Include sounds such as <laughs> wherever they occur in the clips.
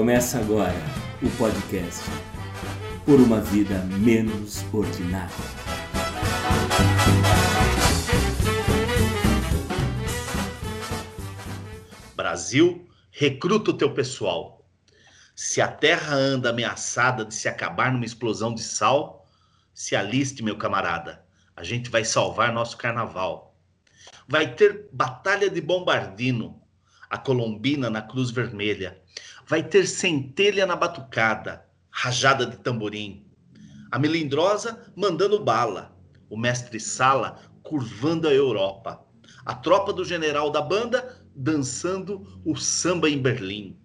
Começa agora o podcast Por uma Vida Menos Ordinária. Brasil, recruta o teu pessoal. Se a terra anda ameaçada de se acabar numa explosão de sal, se aliste, meu camarada. A gente vai salvar nosso carnaval. Vai ter batalha de bombardino, a colombina na cruz vermelha vai ter centelha na batucada, rajada de tamborim. A melindrosa mandando bala, o mestre Sala curvando a Europa, a tropa do general da banda dançando o samba em Berlim.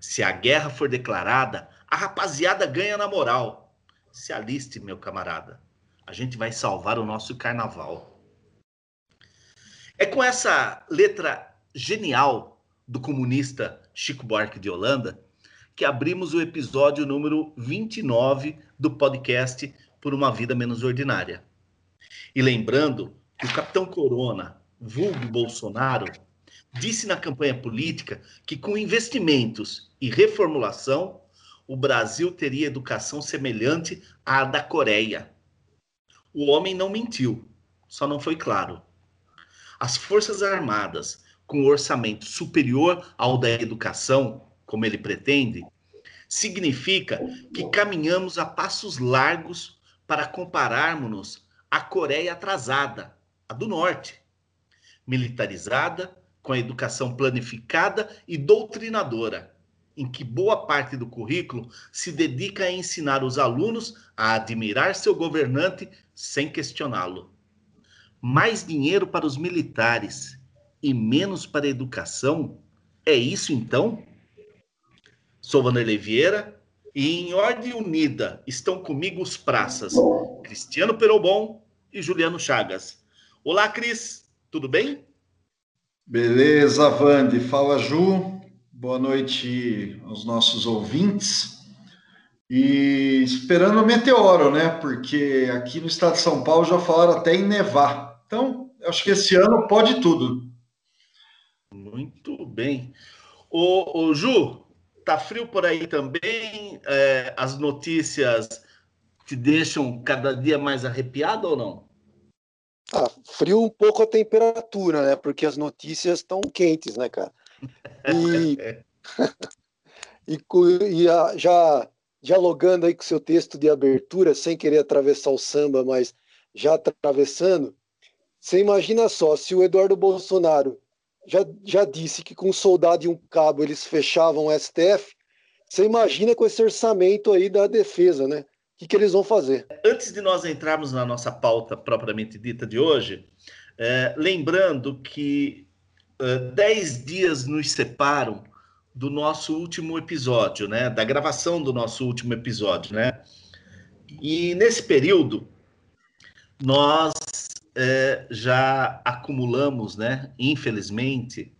Se a guerra for declarada, a rapaziada ganha na moral. Se aliste, meu camarada, a gente vai salvar o nosso carnaval. É com essa letra genial do comunista Chico Buarque de Holanda, que abrimos o episódio número 29 do podcast Por uma Vida Menos Ordinária. E lembrando que o capitão Corona, vulgo Bolsonaro, disse na campanha política que com investimentos e reformulação, o Brasil teria educação semelhante à da Coreia. O homem não mentiu, só não foi claro. As Forças Armadas com orçamento superior ao da educação, como ele pretende, significa que caminhamos a passos largos para compararmos-nos à Coreia atrasada, a do Norte, militarizada, com a educação planificada e doutrinadora, em que boa parte do currículo se dedica a ensinar os alunos a admirar seu governante sem questioná-lo. Mais dinheiro para os militares e menos para a educação? É isso então? Sou Vanderlei Vieira e em ordem unida estão comigo os praças Cristiano Perobon e Juliano Chagas. Olá, Cris, tudo bem? Beleza, Vande. Fala, Ju. Boa noite aos nossos ouvintes. E esperando o meteoro, né? Porque aqui no estado de São Paulo já falaram até em nevar. Então, acho que esse ano pode tudo. Muito bem. O, o Ju, tá frio por aí também? É, as notícias te deixam cada dia mais arrepiado ou não? Ah, frio um pouco a temperatura, né? Porque as notícias estão quentes, né, cara? E, <laughs> e, e a, já dialogando aí com o seu texto de abertura, sem querer atravessar o samba, mas já atravessando, você imagina só, se o Eduardo Bolsonaro já, já disse que com um soldado e um cabo eles fechavam o STF. Você imagina com esse orçamento aí da defesa, né? O que, que eles vão fazer? Antes de nós entrarmos na nossa pauta propriamente dita de hoje, é, lembrando que é, dez dias nos separam do nosso último episódio, né? Da gravação do nosso último episódio, né? E nesse período, nós é, já acumulamos, né? Infelizmente,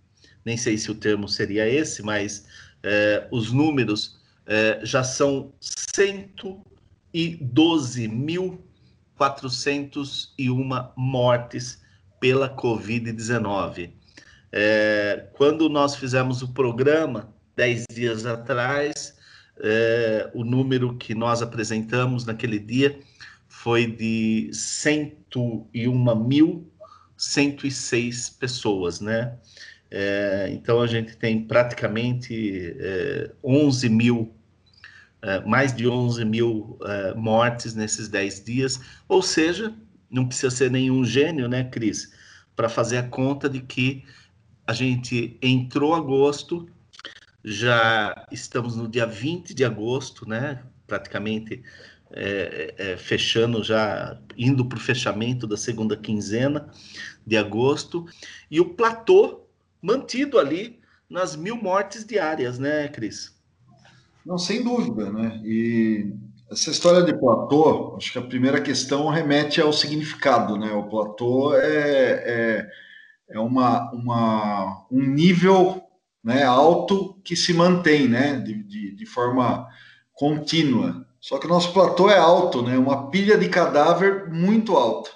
nem sei se o termo seria esse, mas é, os números é, já são 112.401 mortes pela Covid-19. É, quando nós fizemos o programa, dez dias atrás, o número que nós apresentamos naquele dia foi de 101.106 pessoas, né? É, então a gente tem praticamente é, 11 mil, é, mais de 11 mil é, mortes nesses 10 dias, ou seja, não precisa ser nenhum gênio, né, Cris, para fazer a conta de que a gente entrou agosto, já estamos no dia 20 de agosto, né? Praticamente é, é, fechando já, indo para o fechamento da segunda quinzena de agosto, e o platô mantido ali nas mil mortes diárias, né, Cris? Não, sem dúvida, né? E essa história de platô, acho que a primeira questão remete ao significado, né? O platô é, é, é uma, uma, um nível né, alto que se mantém, né? De, de, de forma contínua. Só que nosso platô é alto, né? Uma pilha de cadáver muito alta.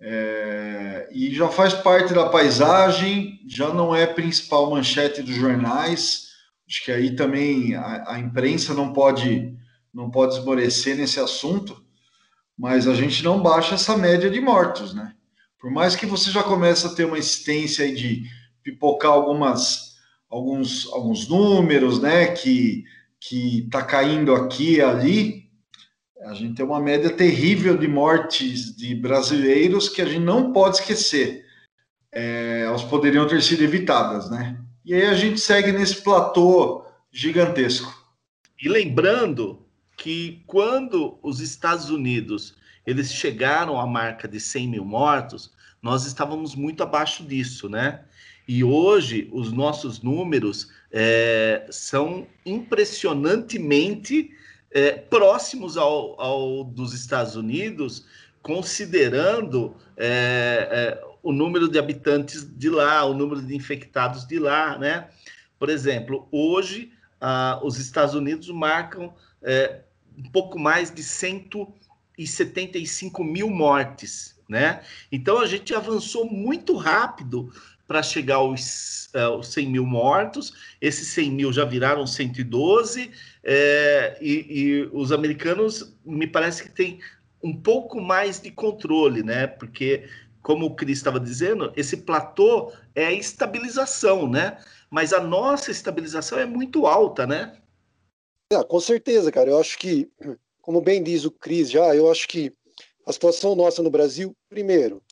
É, e já faz parte da paisagem, já não é principal manchete dos jornais. Acho que aí também a, a imprensa não pode não pode esmorecer nesse assunto, mas a gente não baixa essa média de mortos, né? Por mais que você já comece a ter uma existência de pipocar algumas alguns alguns números, né, que que tá caindo aqui e ali, a gente tem uma média terrível de mortes de brasileiros que a gente não pode esquecer. É, elas poderiam ter sido evitadas, né? E aí a gente segue nesse platô gigantesco. E lembrando que quando os Estados Unidos eles chegaram à marca de 100 mil mortos, nós estávamos muito abaixo disso, né? E hoje os nossos números é, são impressionantemente é, próximos ao, ao, dos Estados Unidos, considerando é, é o número de habitantes de lá, o número de infectados de lá, né? Por exemplo, hoje ah, os Estados Unidos marcam é, um pouco mais de 175 mil mortes, né? Então a gente avançou muito rápido para chegar aos, uh, aos 100 mil mortos. Esses 100 mil já viraram 112, é, e, e os americanos me parece que têm um pouco mais de controle, né? Porque como o Cris estava dizendo, esse platô é a estabilização, né? Mas a nossa estabilização é muito alta, né? É, com certeza, cara. Eu acho que, como bem diz o Cris já, eu acho que a situação nossa no Brasil, primeiro,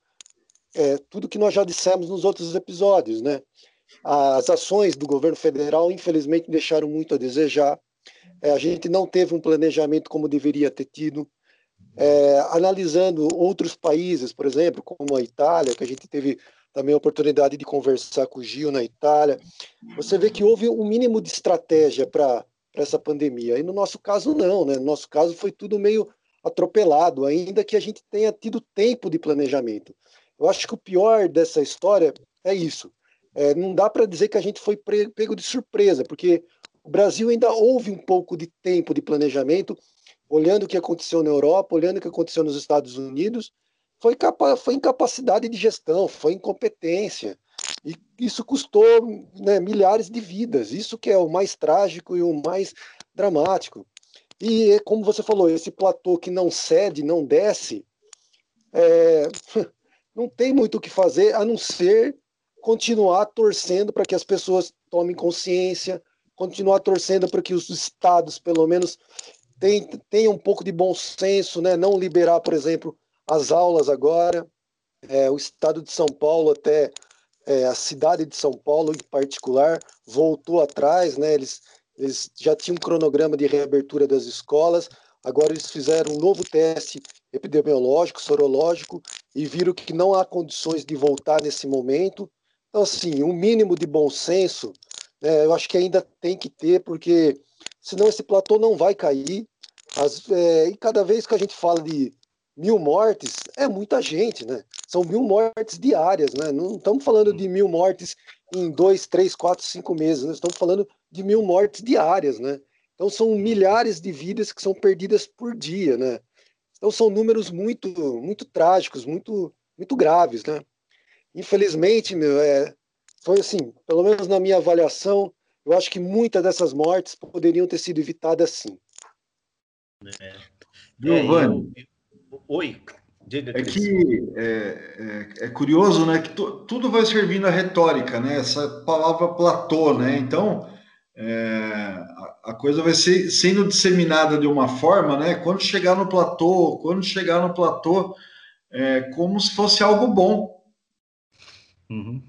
é tudo que nós já dissemos nos outros episódios, né? As ações do governo federal, infelizmente, deixaram muito a desejar. É, a gente não teve um planejamento como deveria ter tido. É, analisando outros países, por exemplo, como a Itália, que a gente teve também a oportunidade de conversar com o Gil na Itália, você vê que houve um mínimo de estratégia para essa pandemia. E no nosso caso, não, né? No nosso caso, foi tudo meio atropelado, ainda que a gente tenha tido tempo de planejamento. Eu acho que o pior dessa história é isso. É, não dá para dizer que a gente foi pego de surpresa, porque o Brasil ainda houve um pouco de tempo de planejamento olhando o que aconteceu na Europa, olhando o que aconteceu nos Estados Unidos, foi, capa foi incapacidade de gestão, foi incompetência. E isso custou né, milhares de vidas. Isso que é o mais trágico e o mais dramático. E como você falou, esse platô que não cede, não desce, é, <laughs> não tem muito o que fazer a não ser continuar torcendo para que as pessoas tomem consciência, continuar torcendo para que os estados, pelo menos, tem, tenha um pouco de bom senso, né? não liberar, por exemplo, as aulas agora. É, o estado de São Paulo, até é, a cidade de São Paulo em particular, voltou atrás, né? eles, eles já tinham um cronograma de reabertura das escolas, agora eles fizeram um novo teste epidemiológico, sorológico, e viram que não há condições de voltar nesse momento. Então, assim, um mínimo de bom senso, né, eu acho que ainda tem que ter, porque senão esse platô não vai cair. As, é, e cada vez que a gente fala de mil mortes, é muita gente, né? São mil mortes diárias, né? Não estamos falando de mil mortes em dois, três, quatro, cinco meses, né? estamos falando de mil mortes diárias, né? Então são milhares de vidas que são perdidas por dia, né? Então são números muito, muito trágicos, muito, muito graves, né? Infelizmente, meu, é, foi assim, pelo menos na minha avaliação, eu acho que muitas dessas mortes poderiam ter sido evitadas sim. É. Giovanni. É, eu... Oi, diga. É que é, é, é, curioso, né, que tudo vai servindo a retórica, né? Essa palavra platô, né? Então, é, a, coisa vai ser sendo disseminada de uma forma, né? Quando chegar no platô, quando chegar no platô, é como se fosse algo bom. Uhum.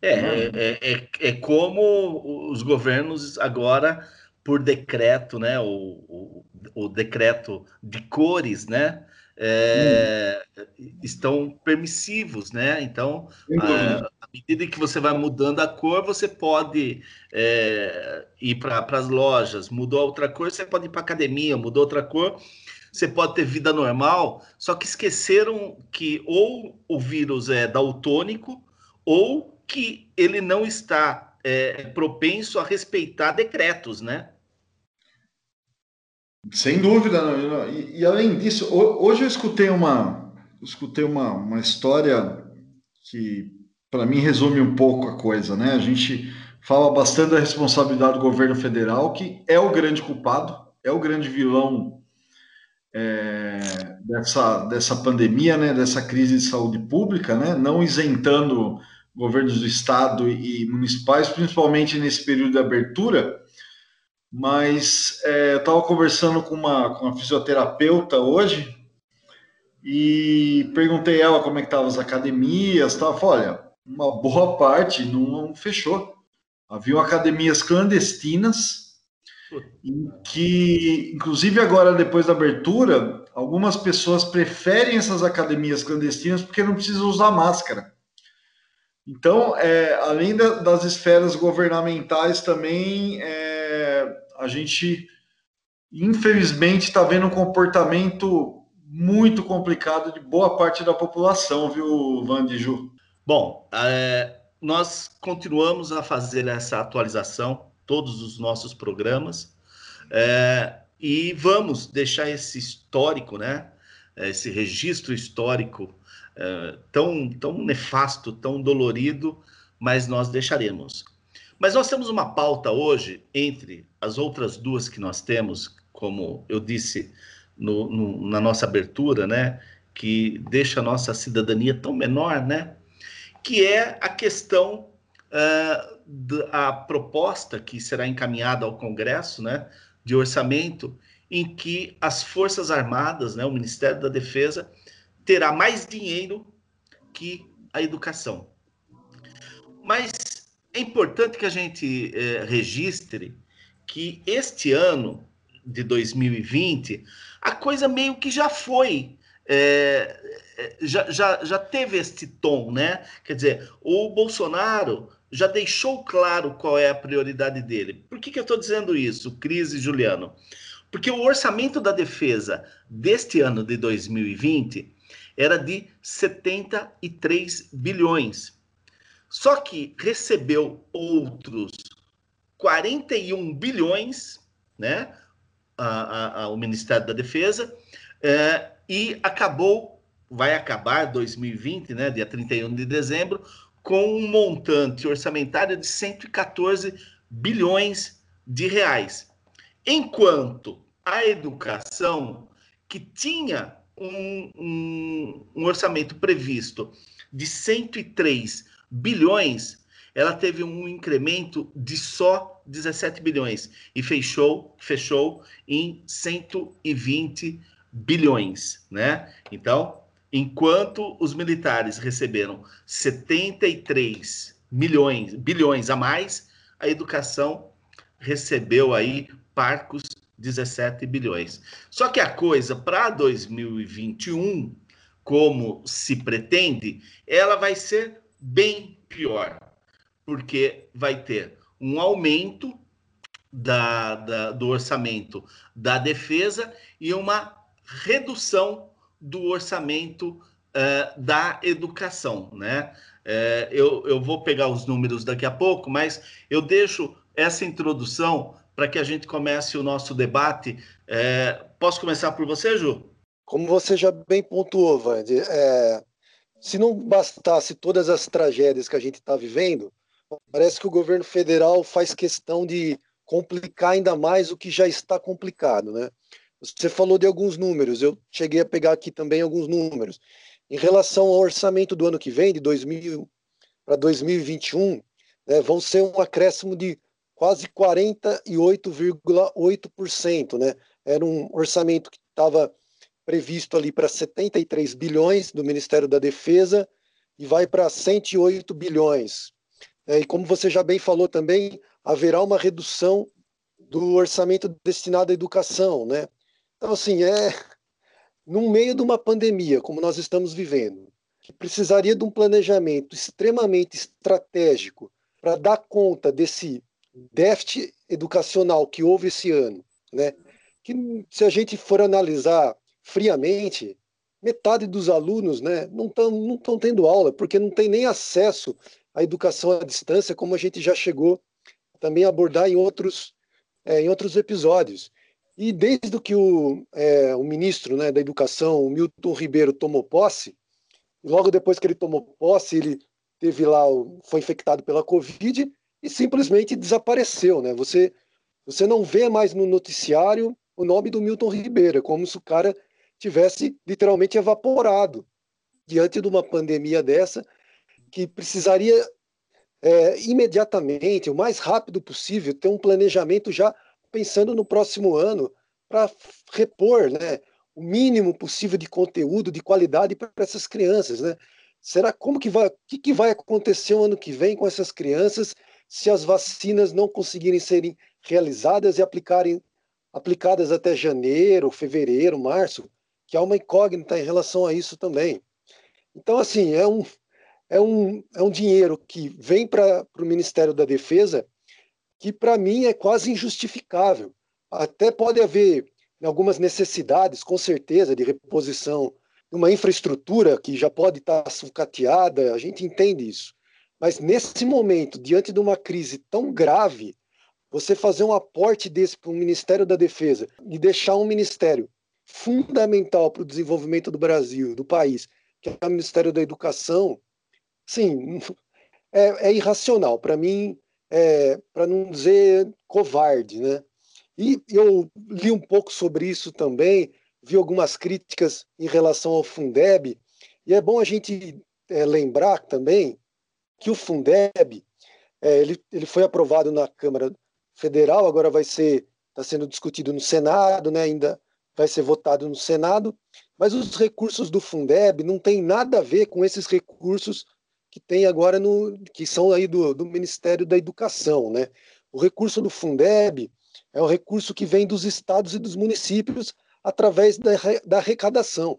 É, é, é, é, é, como os governos agora, por decreto, né, o, o, o decreto de cores, né, é, hum. estão permissivos, né? Então, à medida que você vai mudando a cor, você pode é, ir para as lojas. Mudou outra cor, você pode ir para academia. Mudou outra cor, você pode ter vida normal. Só que esqueceram que ou o vírus é daltônico ou que ele não está é, propenso a respeitar decretos, né? Sem dúvida. E, e, além disso, hoje eu escutei uma, escutei uma, uma história que para mim resume um pouco a coisa, né? A gente fala bastante da responsabilidade do governo federal, que é o grande culpado, é o grande vilão é, dessa, dessa pandemia, né, dessa crise de saúde pública, né, não isentando governos do estado e municipais, principalmente nesse período de abertura. Mas é, eu estava conversando com uma, com uma fisioterapeuta hoje e perguntei ela como é que estavam as academias, tal. Falei, olha, uma boa parte não fechou. Havia academias clandestinas em que, inclusive agora depois da abertura, algumas pessoas preferem essas academias clandestinas porque não precisam usar máscara. Então, é, além da, das esferas governamentais também, é, a gente infelizmente está vendo um comportamento muito complicado de boa parte da população, viu, Vandiju? Bom, é, nós continuamos a fazer essa atualização, todos os nossos programas, é, e vamos deixar esse histórico, né? Esse registro histórico é, tão, tão nefasto, tão dolorido, mas nós deixaremos. Mas nós temos uma pauta hoje, entre as outras duas que nós temos, como eu disse no, no, na nossa abertura, né? Que deixa a nossa cidadania tão menor, né? que é a questão uh, da proposta que será encaminhada ao Congresso, né, de orçamento, em que as Forças Armadas, né, o Ministério da Defesa, terá mais dinheiro que a educação. Mas é importante que a gente eh, registre que este ano de 2020, a coisa meio que já foi é, é, já, já, já teve este tom, né? Quer dizer, o Bolsonaro já deixou claro qual é a prioridade dele. Por que, que eu estou dizendo isso, Cris e Juliano? Porque o orçamento da defesa deste ano de 2020 era de 73 bilhões. Só que recebeu outros 41 bilhões, né? A, a, a, o Ministério da Defesa, é, e acabou, vai acabar 2020, né, dia 31 de dezembro, com um montante orçamentário de 114 bilhões de reais. Enquanto a educação, que tinha um, um, um orçamento previsto de 103 bilhões, ela teve um incremento de só 17 bilhões e fechou, fechou em 120 bilhões, né? Então, enquanto os militares receberam 73 milhões, bilhões a mais, a educação recebeu aí parcos 17 bilhões. Só que a coisa para 2021, como se pretende, ela vai ser bem pior, porque vai ter um aumento da, da, do orçamento da defesa e uma redução do orçamento uh, da educação, né? Uh, eu, eu vou pegar os números daqui a pouco, mas eu deixo essa introdução para que a gente comece o nosso debate. Uh, posso começar por você, Ju? Como você já bem pontuou, Vande, é, se não bastasse todas as tragédias que a gente está vivendo, parece que o governo federal faz questão de complicar ainda mais o que já está complicado, né? Você falou de alguns números, eu cheguei a pegar aqui também alguns números. Em relação ao orçamento do ano que vem, de 2000 para 2021, né, vão ser um acréscimo de quase 48,8%. Né? Era um orçamento que estava previsto ali para 73 bilhões do Ministério da Defesa e vai para 108 bilhões. É, e como você já bem falou também, haverá uma redução do orçamento destinado à educação, né? Então, assim, é no meio de uma pandemia, como nós estamos vivendo, que precisaria de um planejamento extremamente estratégico para dar conta desse déficit educacional que houve esse ano, né? Que se a gente for analisar friamente, metade dos alunos, né, não estão não estão tendo aula porque não tem nem acesso à educação à distância, como a gente já chegou também a abordar em outros é, em outros episódios. E desde que o, é, o ministro né, da Educação, Milton Ribeiro, tomou posse, logo depois que ele tomou posse, ele teve lá, foi infectado pela Covid, e simplesmente desapareceu, né? Você, você não vê mais no noticiário o nome do Milton Ribeiro, como se o cara tivesse literalmente evaporado diante de uma pandemia dessa que precisaria é, imediatamente, o mais rápido possível, ter um planejamento já pensando no próximo ano para repor né, o mínimo possível de conteúdo de qualidade para essas crianças. Né? Será como que vai, o que, que vai acontecer o ano que vem com essas crianças se as vacinas não conseguirem serem realizadas e aplicarem, aplicadas até janeiro, fevereiro, março, que há uma incógnita em relação a isso também. Então, assim, é um, é um, é um dinheiro que vem para o Ministério da Defesa que, para mim, é quase injustificável. Até pode haver algumas necessidades, com certeza, de reposição de uma infraestrutura que já pode estar sucateada, a gente entende isso. Mas nesse momento, diante de uma crise tão grave, você fazer um aporte desse para o Ministério da Defesa e deixar um ministério fundamental para o desenvolvimento do Brasil, do país, que é o Ministério da Educação, sim, <laughs> é, é irracional. Para mim, é, para não dizer covarde, né? E eu li um pouco sobre isso também, vi algumas críticas em relação ao Fundeb, e é bom a gente é, lembrar também que o Fundeb é, ele, ele foi aprovado na Câmara Federal, agora vai ser está sendo discutido no Senado, né? Ainda vai ser votado no Senado, mas os recursos do Fundeb não tem nada a ver com esses recursos que tem agora no que são aí do, do Ministério da Educação, né? O recurso do Fundeb é um recurso que vem dos estados e dos municípios através da, da arrecadação.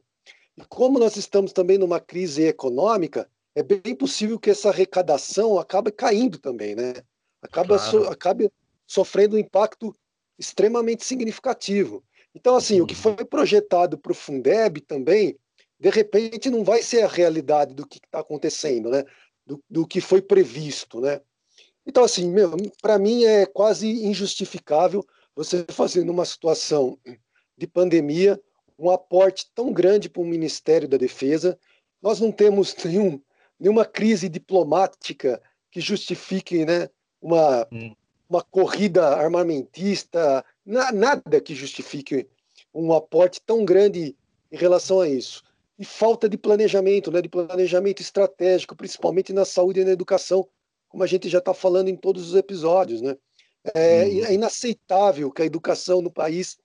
E como nós estamos também numa crise econômica, é bem possível que essa arrecadação acabe caindo também, né? Acaba claro. so, acabe sofrendo um impacto extremamente significativo. Então, assim, o que uhum. foi projetado para o Fundeb também, de repente, não vai ser a realidade do que está acontecendo, né? Do, do, que foi previsto, né? Então, assim, para mim é quase injustificável você <laughs> fazer numa situação de pandemia um aporte tão grande para o Ministério da Defesa. Nós não temos <laughs> nenhum nenhuma crise diplomática que justifique né, uma, hum. uma corrida armamentista, nada que justifique um aporte tão grande em relação a isso. E falta de planejamento, né, de planejamento estratégico, principalmente na saúde e na educação, como a gente já está falando em todos os episódios. Né? É, hum. é inaceitável que a educação no país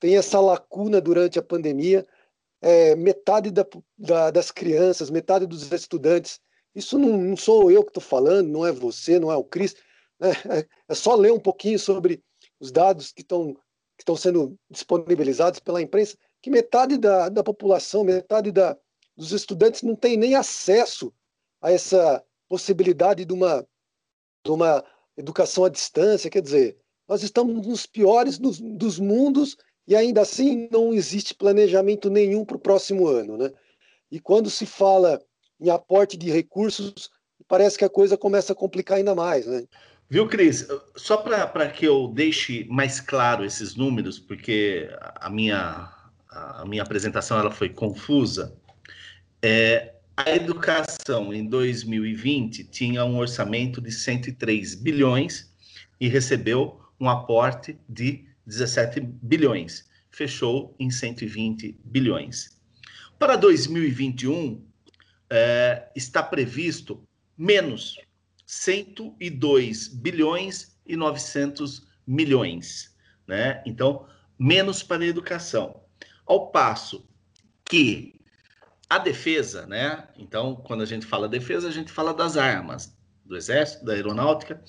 tenha essa lacuna durante a pandemia é, metade da, da, das crianças, metade dos estudantes. Isso não, não sou eu que estou falando, não é você, não é o Cris. Né? É, é, só ler um pouquinho sobre os dados que estão que sendo disponibilizados pela imprensa, que metade da, da população, metade da, dos estudantes não tem nem acesso a essa possibilidade de uma, de uma educação à distância. Quer dizer, nós estamos nos piores dos, dos mundos e ainda assim não existe planejamento nenhum para o próximo ano. Né? E quando se fala em aporte de recursos, parece que a coisa começa a complicar ainda mais. Né? Viu, Cris? Só para que eu deixe mais claro esses números, porque a minha, a minha apresentação ela foi confusa. É, a educação em 2020 tinha um orçamento de 103 bilhões e recebeu um aporte de 17 bilhões, fechou em 120 bilhões. Para 2021, é, está previsto menos 102 bilhões e 900 milhões, né? Então, menos para a educação. Ao passo que a defesa, né? Então, quando a gente fala defesa, a gente fala das armas, do exército, da aeronáutica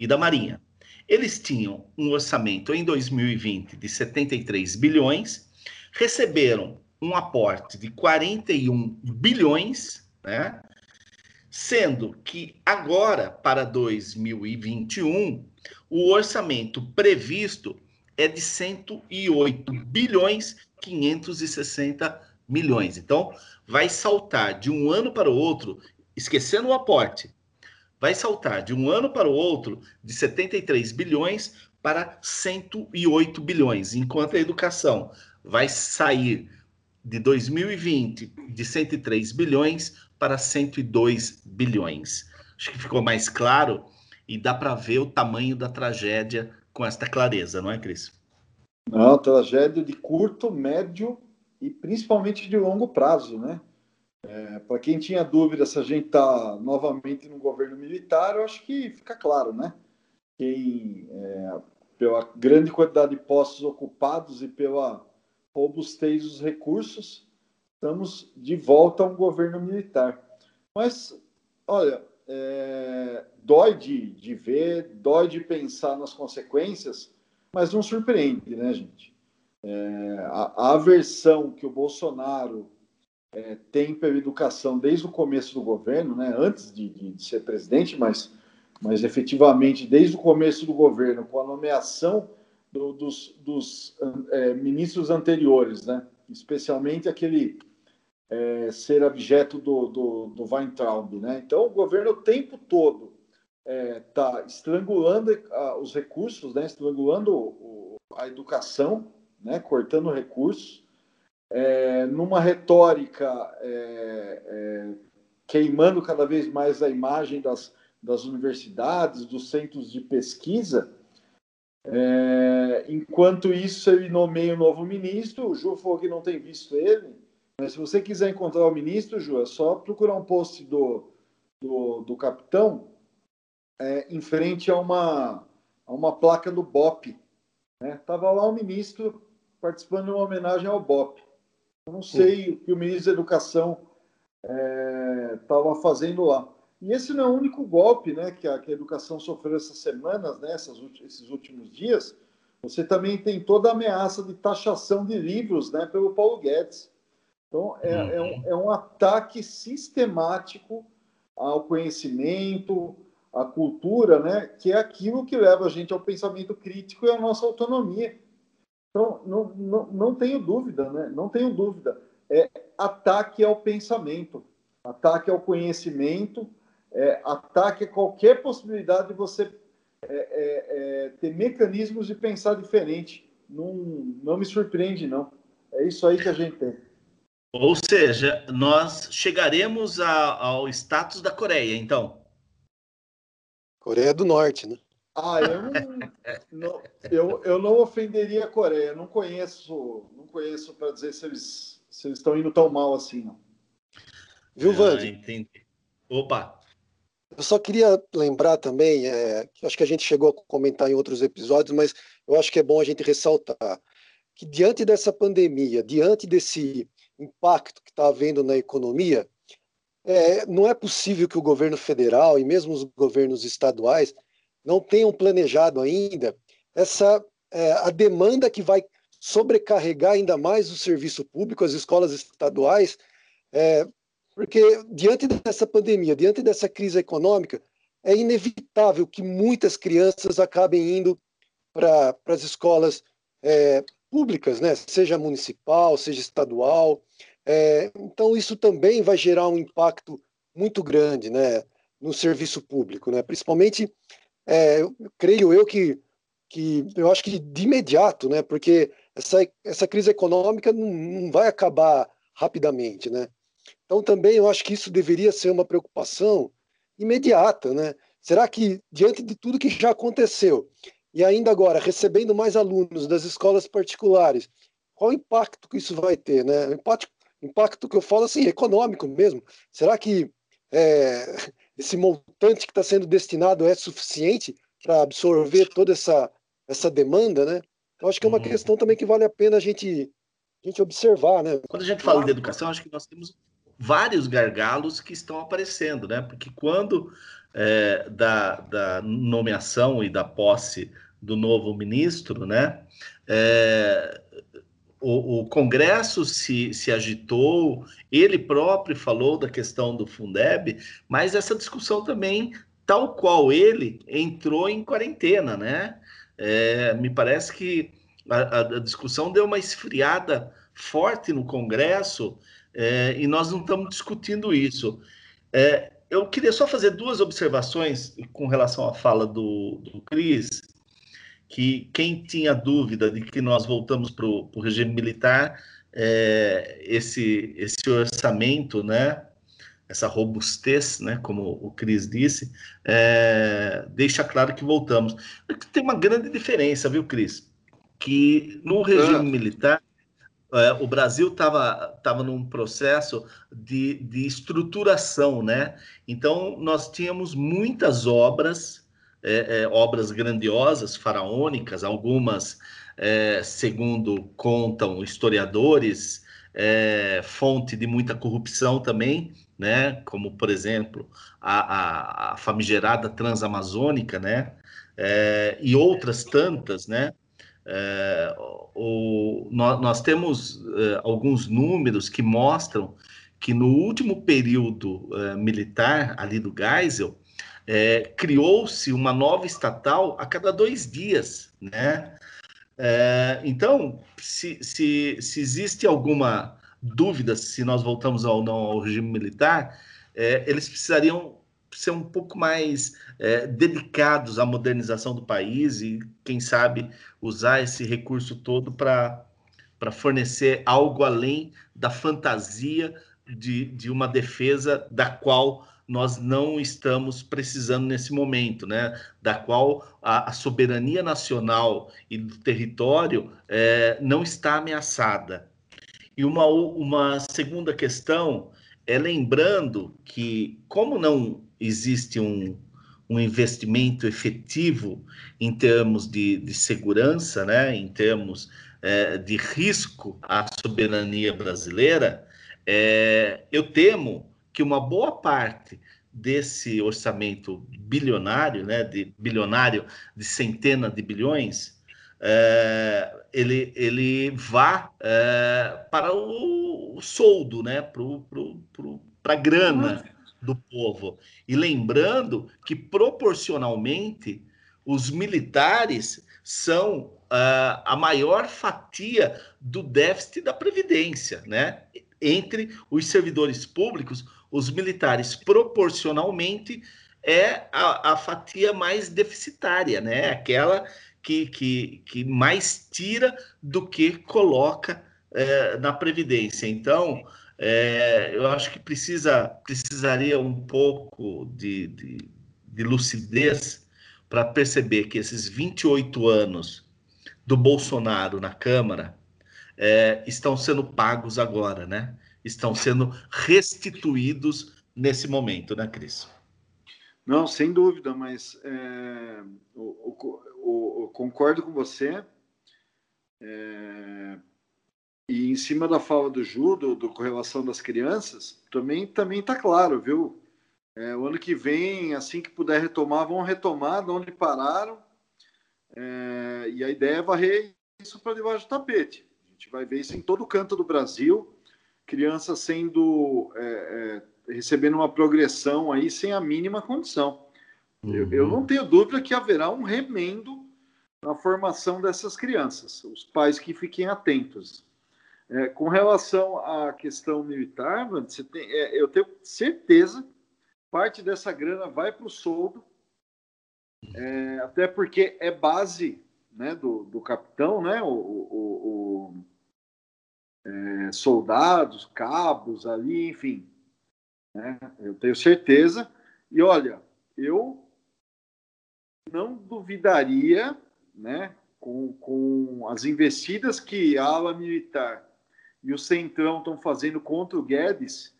e da marinha. Eles tinham um orçamento em 2020 de 73 bilhões, receberam um aporte de 41 bilhões, né? Sendo que agora, para 2021, o orçamento previsto é de 108 bilhões 560 milhões. Então, vai saltar de um ano para o outro, esquecendo o aporte, vai saltar de um ano para o outro de 73 bilhões para 108 bilhões, enquanto a educação vai sair de 2020 de 103 bilhões para 102 bilhões. Acho que ficou mais claro. e dá para ver o tamanho da tragédia com esta clareza, não é, Cris? Não, tragédia de curto, médio e principalmente de longo prazo, né? É, para quem tinha dúvida se a gente está novamente no governo militar, eu acho que fica claro, né? Quem, é, pela grande quantidade de postos ocupados e pela robustez dos recursos, estamos de volta a um governo militar. Mas, olha, é, dói de, de ver, dói de pensar nas consequências, mas não surpreende, né, gente? É, a, a aversão que o Bolsonaro é, tem pela educação desde o começo do governo, né, antes de, de, de, ser presidente, mas, mas efetivamente desde o começo do governo, com a nomeação do, dos, dos é, ministros anteriores, né, especialmente aquele é, ser objeto do, do, do Weintraub. Né? Então, o governo o tempo todo está é, estrangulando a, os recursos, né? estrangulando o, a educação, né? cortando recursos, é, numa retórica é, é, queimando cada vez mais a imagem das, das universidades, dos centros de pesquisa. É, enquanto isso, ele nomeia um novo ministro. O Ju falou que não tem visto ele. Mas se você quiser encontrar o ministro, Ju, é só procurar um post do, do, do capitão é, em frente a uma, a uma placa do BOP. Né? Tava lá o ministro participando de uma homenagem ao BOP. Eu não sei o que o ministro da Educação estava é, fazendo lá. E esse não é o único golpe né, que, a, que a educação sofreu essas semanas, né, essas, esses últimos dias. Você também tem toda a ameaça de taxação de livros né, pelo Paulo Guedes. Então, é, é, um, uhum. é um ataque sistemático ao conhecimento, à cultura, né, que é aquilo que leva a gente ao pensamento crítico e à nossa autonomia. Então, não, não, não tenho dúvida, né? não tenho dúvida. É ataque ao pensamento, ataque ao conhecimento, é, ataque a qualquer possibilidade de você é, é, é ter mecanismos de pensar diferente. Não, não me surpreende, não. É isso aí que a gente tem. Ou seja, nós chegaremos a, ao status da Coreia, então. Coreia do Norte, né? Ah, eu não, não, eu, eu não ofenderia a Coreia. Não conheço, não conheço para dizer se eles, se eles estão indo tão mal assim, não. Viu, ah, Entendi. Opa! Eu só queria lembrar também, é, acho que a gente chegou a comentar em outros episódios, mas eu acho que é bom a gente ressaltar que diante dessa pandemia, diante desse impacto que está havendo na economia, é, não é possível que o governo federal e mesmo os governos estaduais não tenham planejado ainda essa é, a demanda que vai sobrecarregar ainda mais o serviço público, as escolas estaduais, é, porque diante dessa pandemia, diante dessa crise econômica, é inevitável que muitas crianças acabem indo para as escolas é, públicas, né? seja municipal, seja estadual. É, então, isso também vai gerar um impacto muito grande né? no serviço público, né? principalmente, é, creio eu que, que eu acho que de imediato, né? porque essa, essa crise econômica não, não vai acabar rapidamente. Né? Então, também eu acho que isso deveria ser uma preocupação imediata. Né? Será que, diante de tudo que já aconteceu, e ainda agora recebendo mais alunos das escolas particulares, qual o impacto que isso vai ter, né? Impacto, impacto que eu falo assim, econômico mesmo. Será que é, <laughs> esse montante que está sendo destinado é suficiente para absorver toda essa, essa demanda, né? Eu acho que é uma uhum. questão também que vale a pena a gente, a gente observar, né? Quando a gente fala de educação, acho que nós temos vários gargalos que estão aparecendo, né? Porque quando é, da, da nomeação e da posse do novo ministro, né? É, o, o, Congresso se, se agitou, ele próprio falou da questão do Fundeb, mas essa discussão também, tal qual ele, entrou em quarentena, né? É, me parece que a, a, discussão deu uma esfriada forte no Congresso é, e nós não estamos discutindo isso. É, eu queria só fazer duas observações com relação à fala do, do Cris que quem tinha dúvida de que nós voltamos para o regime militar, é, esse, esse orçamento, né, essa robustez, né, como o Cris disse, é, deixa claro que voltamos. Tem uma grande diferença, viu, Cris? Que no regime é. militar, é, o Brasil estava tava num processo de, de estruturação, né? Então, nós tínhamos muitas obras, é, é, obras grandiosas, faraônicas, algumas, é, segundo contam historiadores, é, fonte de muita corrupção também, né? Como, por exemplo, a, a, a famigerada Transamazônica, né? É, e outras tantas, né? É, o, nós, nós, temos alguns números que mostram que no último período militar ali do Geisel, é, criou-se uma nova estatal a cada dois dias, né? É, então, se, se, se existe alguma dúvida se nós voltamos ou não ao regime militar, é, eles precisariam ser um pouco mais é, dedicados à modernização do país e, quem sabe, usar esse recurso todo para fornecer algo além da fantasia de, de uma defesa da qual nós não estamos precisando nesse momento, né? Da qual a, a soberania nacional e do território é, não está ameaçada. E uma, uma segunda questão é lembrando que, como não existe um, um investimento efetivo em termos de, de segurança, né, em termos é, de risco à soberania brasileira, é, eu temo que uma boa parte desse orçamento bilionário, né, de bilionário de centenas de bilhões, é, ele, ele vá é, para o, o, soldo, né, para a grana do povo. E lembrando que, proporcionalmente, os militares são uh, a maior fatia do déficit da Previdência, né? Entre os servidores públicos, os militares proporcionalmente é a, a fatia mais deficitária, né? Aquela que, que, que mais tira do que coloca é, na Previdência. Então, é, eu acho que precisa, precisaria um pouco de, de, de lucidez para perceber que esses 28 anos do Bolsonaro na Câmara é, estão sendo pagos agora, né? Estão sendo restituídos nesse momento, né, Cris? Não, sem dúvida, mas é, o, concordo com você. É, e em cima da fala do Judo, do correlação das crianças, também também está claro, viu? É, o ano que vem, assim que puder retomar, vão retomar de onde pararam. É, e a ideia é varrer isso para debaixo do tapete. A gente vai ver isso em todo canto do Brasil criança sendo é, é, recebendo uma progressão aí sem a mínima condição. Uhum. Eu, eu, não tenho dúvida que haverá um remendo na formação dessas crianças. Os pais que fiquem atentos. É, com relação à questão militar, você tem, é, eu tenho certeza parte dessa grana vai para o soldo, é, até porque é base né, do, do capitão, né, o, o, o é, soldados, cabos ali, enfim. Né? Eu tenho certeza. E olha, eu não duvidaria, né, com, com as investidas que a ala militar e o Centrão estão fazendo contra o Guedes,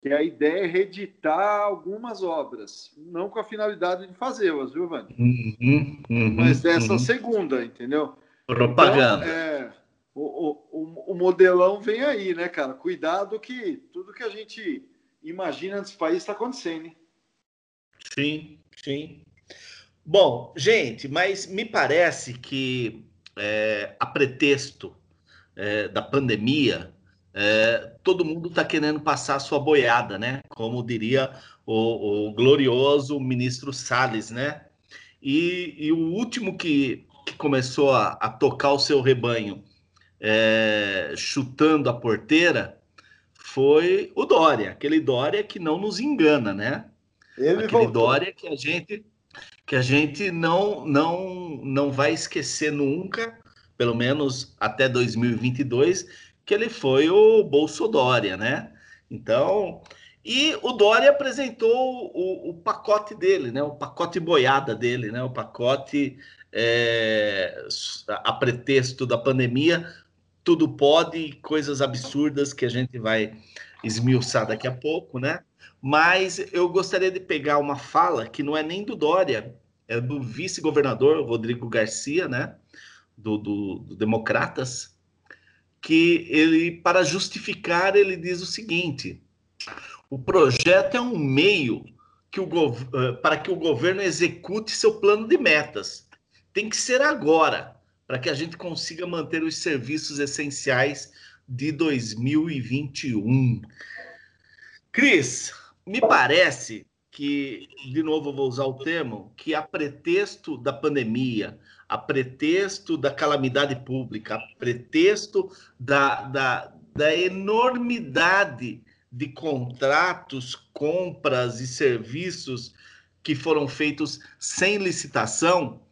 que a ideia é reeditar algumas obras, não com a finalidade de fazê-las, viu, Vânia? Uhum, uhum, Mas dessa uhum. segunda, entendeu? Propaganda. Então, é, o, o, o, modelão vem aí, né, cara? Cuidado que tudo que a gente imagina nesse país está acontecendo. Hein? Sim, sim. Bom, gente, mas me parece que é, a pretexto é, da pandemia, é, todo mundo está querendo passar a sua boiada, né? Como diria o, o glorioso ministro Salles, né? E, e, o último que, que começou a, a tocar o seu rebanho é, chutando a porteira foi o Dória, aquele Dória que não nos engana, né? Ele aquele voltou. Dória que a gente que a gente não não não vai esquecer nunca, pelo menos até 2022, que ele foi o Bolsodória, né? Então, E o Dória apresentou o, o, pacote dele, né? O pacote boiada dele, né? O pacote é, a pretexto da pandemia, tudo pode, coisas absurdas que a gente vai esmiuçar daqui a pouco, né? Mas eu gostaria de pegar uma fala que não é nem do Dória, é do vice-governador Rodrigo Garcia, né? Do, do, do Democratas, que ele, para justificar, ele diz o seguinte: o projeto é um meio que o, eh, para que o governo execute seu plano de metas. Tem que ser agora, para que a gente consiga manter os serviços essenciais de 2021. Cris, me parece que, de novo, vou usar o termo, que a pretexto da pandemia, a pretexto da calamidade pública, a pretexto da, da, da enormidade de contratos, compras e serviços que foram feitos sem licitação,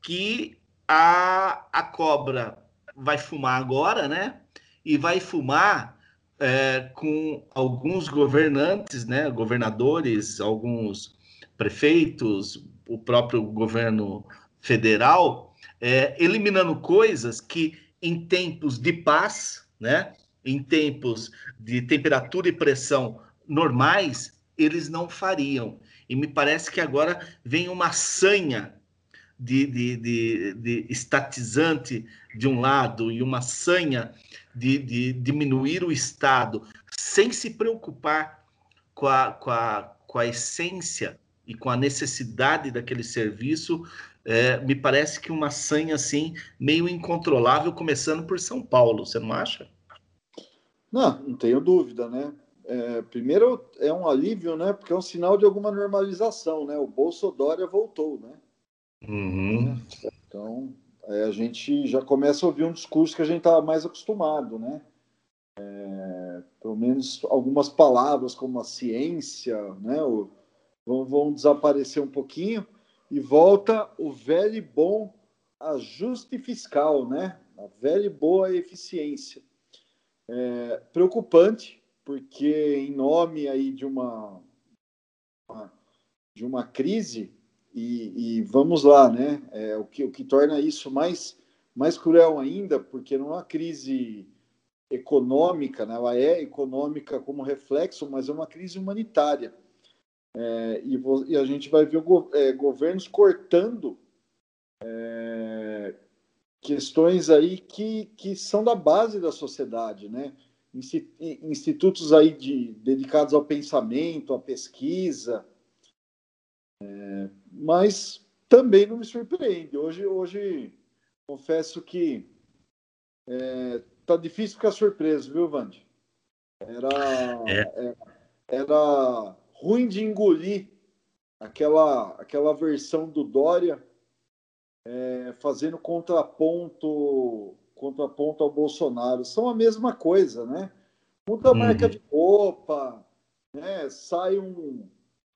que a, a cobra vai fumar agora, né? E vai fumar é, com alguns governantes, né? Governadores, alguns prefeitos, o próprio governo federal, é, eliminando coisas que em tempos de paz, né? Em tempos de temperatura e pressão normais, eles não fariam. E me parece que agora vem uma sanha de, de, de, de estatizante de um lado e uma sanha de, de diminuir o Estado, sem se preocupar com a, com, a, com a essência e com a necessidade daquele serviço, é, me parece que uma sanha assim meio incontrolável, começando por São Paulo, você não acha? Não, não tenho dúvida, né? É, primeiro é um alívio, né? Porque é um sinal de alguma normalização, né? O Bolsonaro voltou, né? Uhum. Então, é, a gente já começa a ouvir um discurso que a gente estava mais acostumado, né? É, pelo menos algumas palavras como a ciência, né? O, vão, vão desaparecer um pouquinho e volta o velho e bom ajuste fiscal, né? A velha e boa eficiência. É, preocupante, porque em nome aí de uma, uma de uma crise e, e vamos lá, né? É, o, que, o que torna isso mais, mais cruel ainda, porque não é uma crise econômica, né? ela é econômica como reflexo, mas é uma crise humanitária. É, e, e, a gente vai ver go, é, governos cortando é, questões aí que, que são da base da sociedade, né? Institutos aí de, dedicados ao pensamento, à pesquisa, é, mas também não me surpreende. Hoje, hoje confesso que é, tá difícil ficar surpreso, viu, Vande? Era, é. era, era ruim de engolir aquela, aquela versão do Dória é, fazendo contraponto contraponto ao Bolsonaro. São a mesma coisa, né? Muda a marca uhum. de roupa, né? sai um,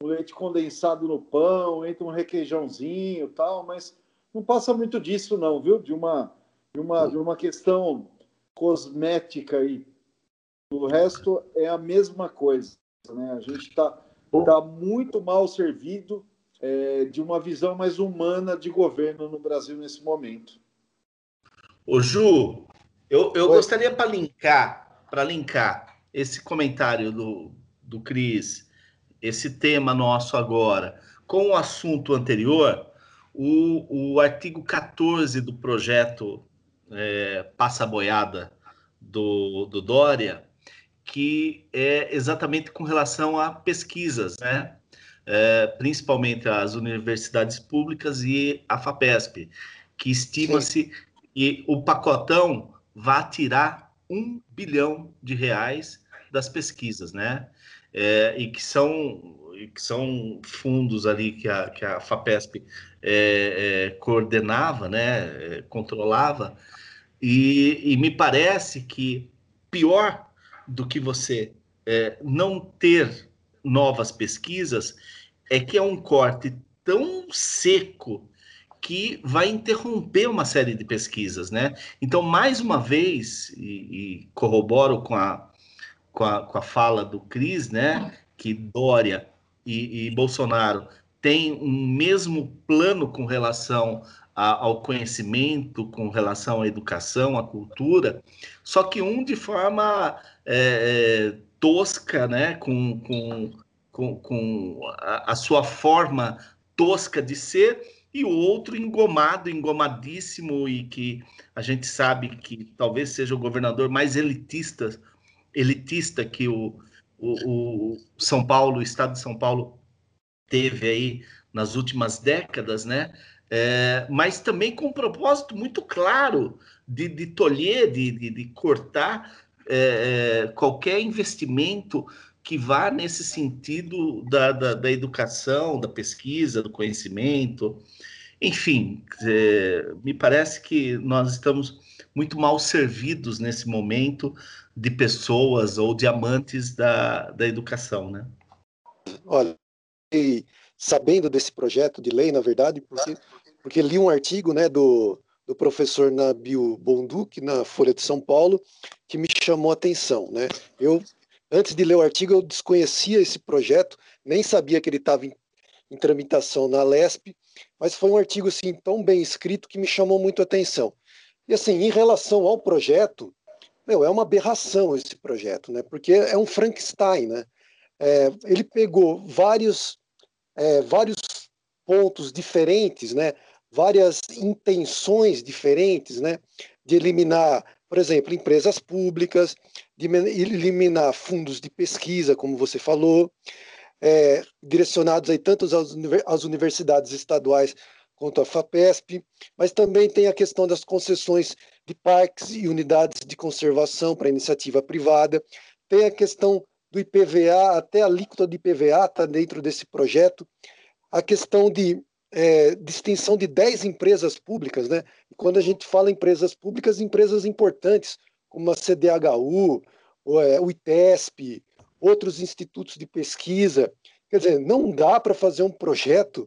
um leite condensado no pão, entra um requeijãozinho tal, mas não passa muito disso não, viu? De uma, de uma, de uma questão cosmética aí. O resto é a mesma coisa, né? A gente está tá muito mal servido é, de uma visão mais humana de governo no Brasil nesse momento. Ô Ju, eu, eu gostaria para linkar, para linkar esse comentário do, do Cris esse tema nosso agora com o assunto anterior, o, o artigo 14 do projeto é, Passa Boiada do, do Dória, que é exatamente com relação a pesquisas, né? É, principalmente as universidades públicas e a FAPESP, que estima-se que o pacotão vai tirar um bilhão de reais das pesquisas, né? É, e que são que são fundos ali que a, que a FAPESP é, é, coordenava, né, é, controlava, e, e, me parece que pior do que você é, não ter novas pesquisas é que é um corte tão seco que vai interromper uma série de pesquisas, né? Então, mais uma vez, e, e corroboro com a, com a, com a fala do Cris, né? que Dória e, e Bolsonaro têm um mesmo plano com relação a, ao conhecimento, com relação à educação, à cultura, só que um de forma é, é tosca, né, com, com, com, com a, a sua forma tosca de ser, e o outro engomado, engomadíssimo, e que a gente sabe que talvez seja o governador mais elitista, elitista que o, o, o São Paulo, o estado de São Paulo teve aí nas últimas décadas, né? É, mas também com um propósito muito claro de, de tolher, de, de, de cortar é, é, qualquer investimento que vá nesse sentido da, da, da, educação, da pesquisa, do conhecimento. Enfim, é, me parece que nós estamos muito mal servidos nesse momento de pessoas ou de amantes da, da educação, né? Olha, sabendo desse projeto de lei, na verdade, porque, porque li um artigo né, do, do professor Nabil Bonduc na Folha de São Paulo, que me chamou a atenção. Né? Eu, antes de ler o artigo, eu desconhecia esse projeto, nem sabia que ele estava em, em, tramitação na LESP, mas foi um artigo assim, tão bem escrito que me chamou muito a atenção. E assim, em relação ao projeto, meu, é uma aberração esse projeto, né? porque é um Frankenstein. Né? É, ele pegou vários, é, vários pontos diferentes, né? várias intenções diferentes, né, de eliminar, por exemplo, empresas públicas, de eliminar fundos de pesquisa, como você falou, é, direcionados aí tanto às universidades estaduais quanto à FAPESP, mas também tem a questão das concessões de parques e unidades de conservação para iniciativa privada, tem a questão do IPVA, até a alíquota de IPVA está dentro desse projeto, a questão de é, distinção de 10 empresas públicas, né? E quando a gente fala empresas públicas, empresas importantes, como a CDHU, o, é, o ITESP, outros institutos de pesquisa. Quer dizer, não dá para fazer um projeto,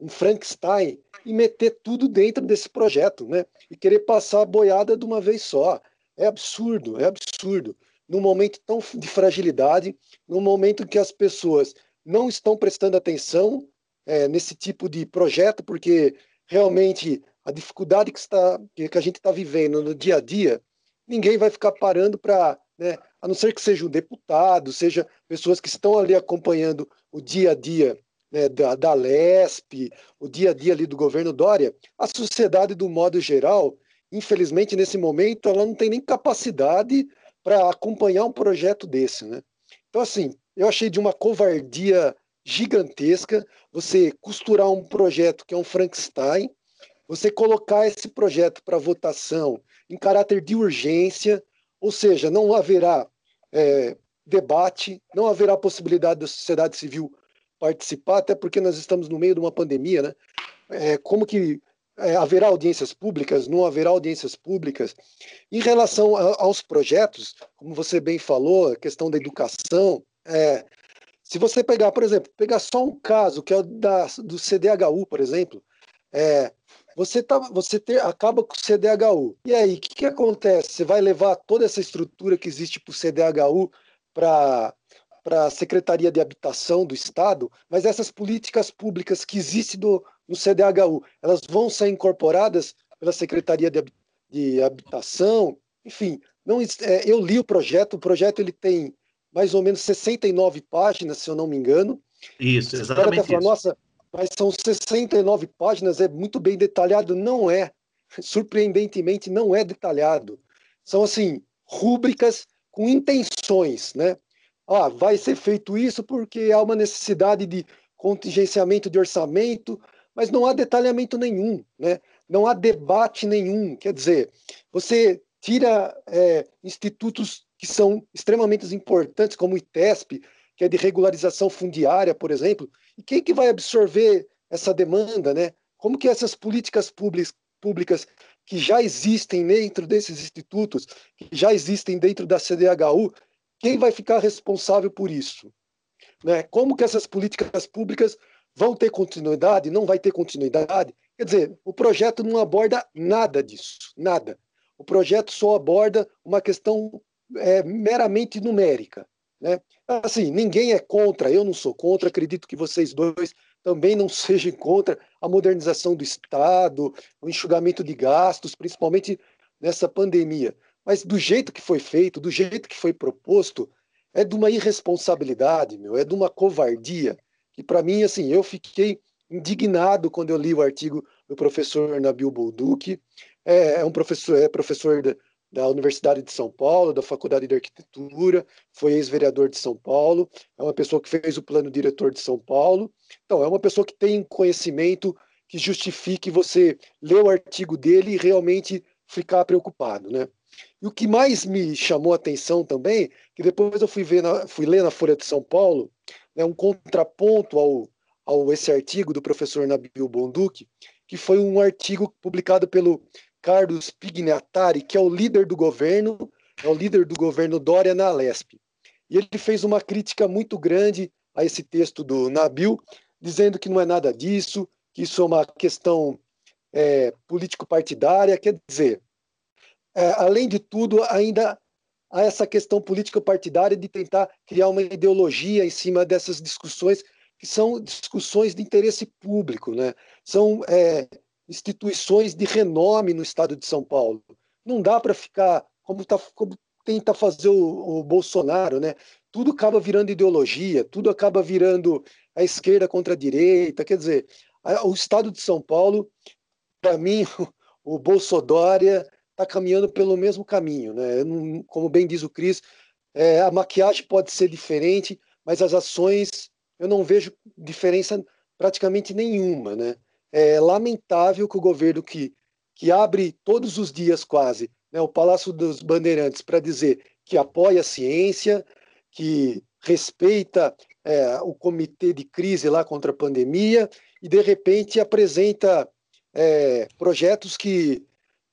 um Frankenstein, e meter tudo dentro desse projeto, né? E querer passar a boiada de uma vez só. É absurdo, é absurdo. Num momento tão de fragilidade, num momento que as pessoas não estão prestando atenção é, nesse tipo de projeto, porque realmente a dificuldade que, está, que a gente está vivendo no dia a dia, ninguém vai ficar parando para, né, a não ser que seja um deputado, seja pessoas que estão ali acompanhando o dia a dia né, da, da LESP, o dia a dia ali do governo Dória, a sociedade, do modo geral, infelizmente, nesse momento, ela não tem nem capacidade para acompanhar um projeto desse. Né? Então, assim, eu achei de uma covardia gigantesca, você costurar um projeto que é um Frankenstein, você colocar esse projeto para votação em caráter de urgência, ou seja, não haverá é, debate, não haverá possibilidade da sociedade civil participar, até porque nós estamos no meio de uma pandemia, né? É, como que é, haverá audiências públicas, não haverá audiências públicas. Em relação a, aos projetos, como você bem falou, a questão da educação, é, se você pegar, por exemplo, pegar só um caso que é o da, do CDHU, por exemplo, é, você, tá, você ter, acaba com o CDHU. E aí, o que, que acontece? Você vai levar toda essa estrutura que existe para o CDHU para para a Secretaria de Habitação do Estado, mas essas políticas públicas que existem do, no CDHU, elas vão ser incorporadas pela Secretaria de, de Habitação, enfim, não, é, eu li o projeto, o projeto ele tem mais ou menos 69 páginas, se eu não me engano. Isso, exatamente. Fala, Nossa, mas são 69 páginas, é muito bem detalhado. Não é. Surpreendentemente, não é detalhado. São, assim, rúbricas com intenções, né? Ah, vai ser feito isso porque há uma necessidade de contingenciamento de orçamento, mas não há detalhamento nenhum, né? Não há debate nenhum. Quer dizer, você tira é, institutos que são extremamente importantes, como o ITESP, que é de regularização fundiária, por exemplo, e quem que vai absorver essa demanda, né? Como que essas políticas públicas que já existem dentro desses institutos, que já existem dentro da CDHU, quem vai ficar responsável por isso? Né? Como que essas políticas públicas vão ter continuidade? Não vai ter continuidade? Quer dizer, o projeto não aborda nada disso, nada. O projeto só aborda uma questão é, meramente numérica. Né? Assim, ninguém é contra, eu não sou contra, acredito que vocês dois também não <laughs> sejam contra a modernização do Estado, o enxugamento de gastos, principalmente nessa pandemia. Mas do jeito que foi feito, do jeito que foi proposto, é de uma irresponsabilidade, meu, é de uma covardia, que para mim, assim, eu fiquei indignado quando eu li o artigo do professor Nabil Bolduc, é, é um professor, é professor da, da Universidade de São Paulo, da Faculdade de Arquitetura, foi ex-vereador de São Paulo, é uma pessoa que fez o plano diretor de São Paulo, então é uma pessoa que tem conhecimento que justifique você ler o artigo dele e realmente ficar preocupado, né? E o que mais me chamou a atenção também, que depois eu fui, ver na, fui ler na Folha de São Paulo, né, um contraponto ao, ao esse artigo do professor Nabil Bonduc, que foi um artigo publicado pelo Carlos Pignatari, que é o líder do governo, é o líder do governo Dória na Lesp. E ele fez uma crítica muito grande a esse texto do Nabil, dizendo que não é nada disso, que isso é uma questão é, político-partidária, quer dizer, é, além de tudo, ainda há essa questão político-partidária de tentar criar uma ideologia em cima dessas discussões que são discussões de interesse público, né? São é, instituições de renome no estado de São Paulo. Não dá para ficar como, tá, como tenta fazer o, o, Bolsonaro, né? Tudo acaba virando ideologia, tudo acaba virando a esquerda contra a direita. Quer dizer, o estado de São Paulo, para mim, <laughs> o Bolsodória está caminhando pelo mesmo caminho, né? Não, como bem diz o Cris, é, a maquiagem pode ser diferente, mas as ações eu não vejo diferença praticamente nenhuma, né? É lamentável que o governo que, que abre todos os dias quase né, o Palácio dos Bandeirantes para dizer que apoia a ciência, que respeita é, o comitê de crise lá contra a pandemia e de repente apresenta é, projetos que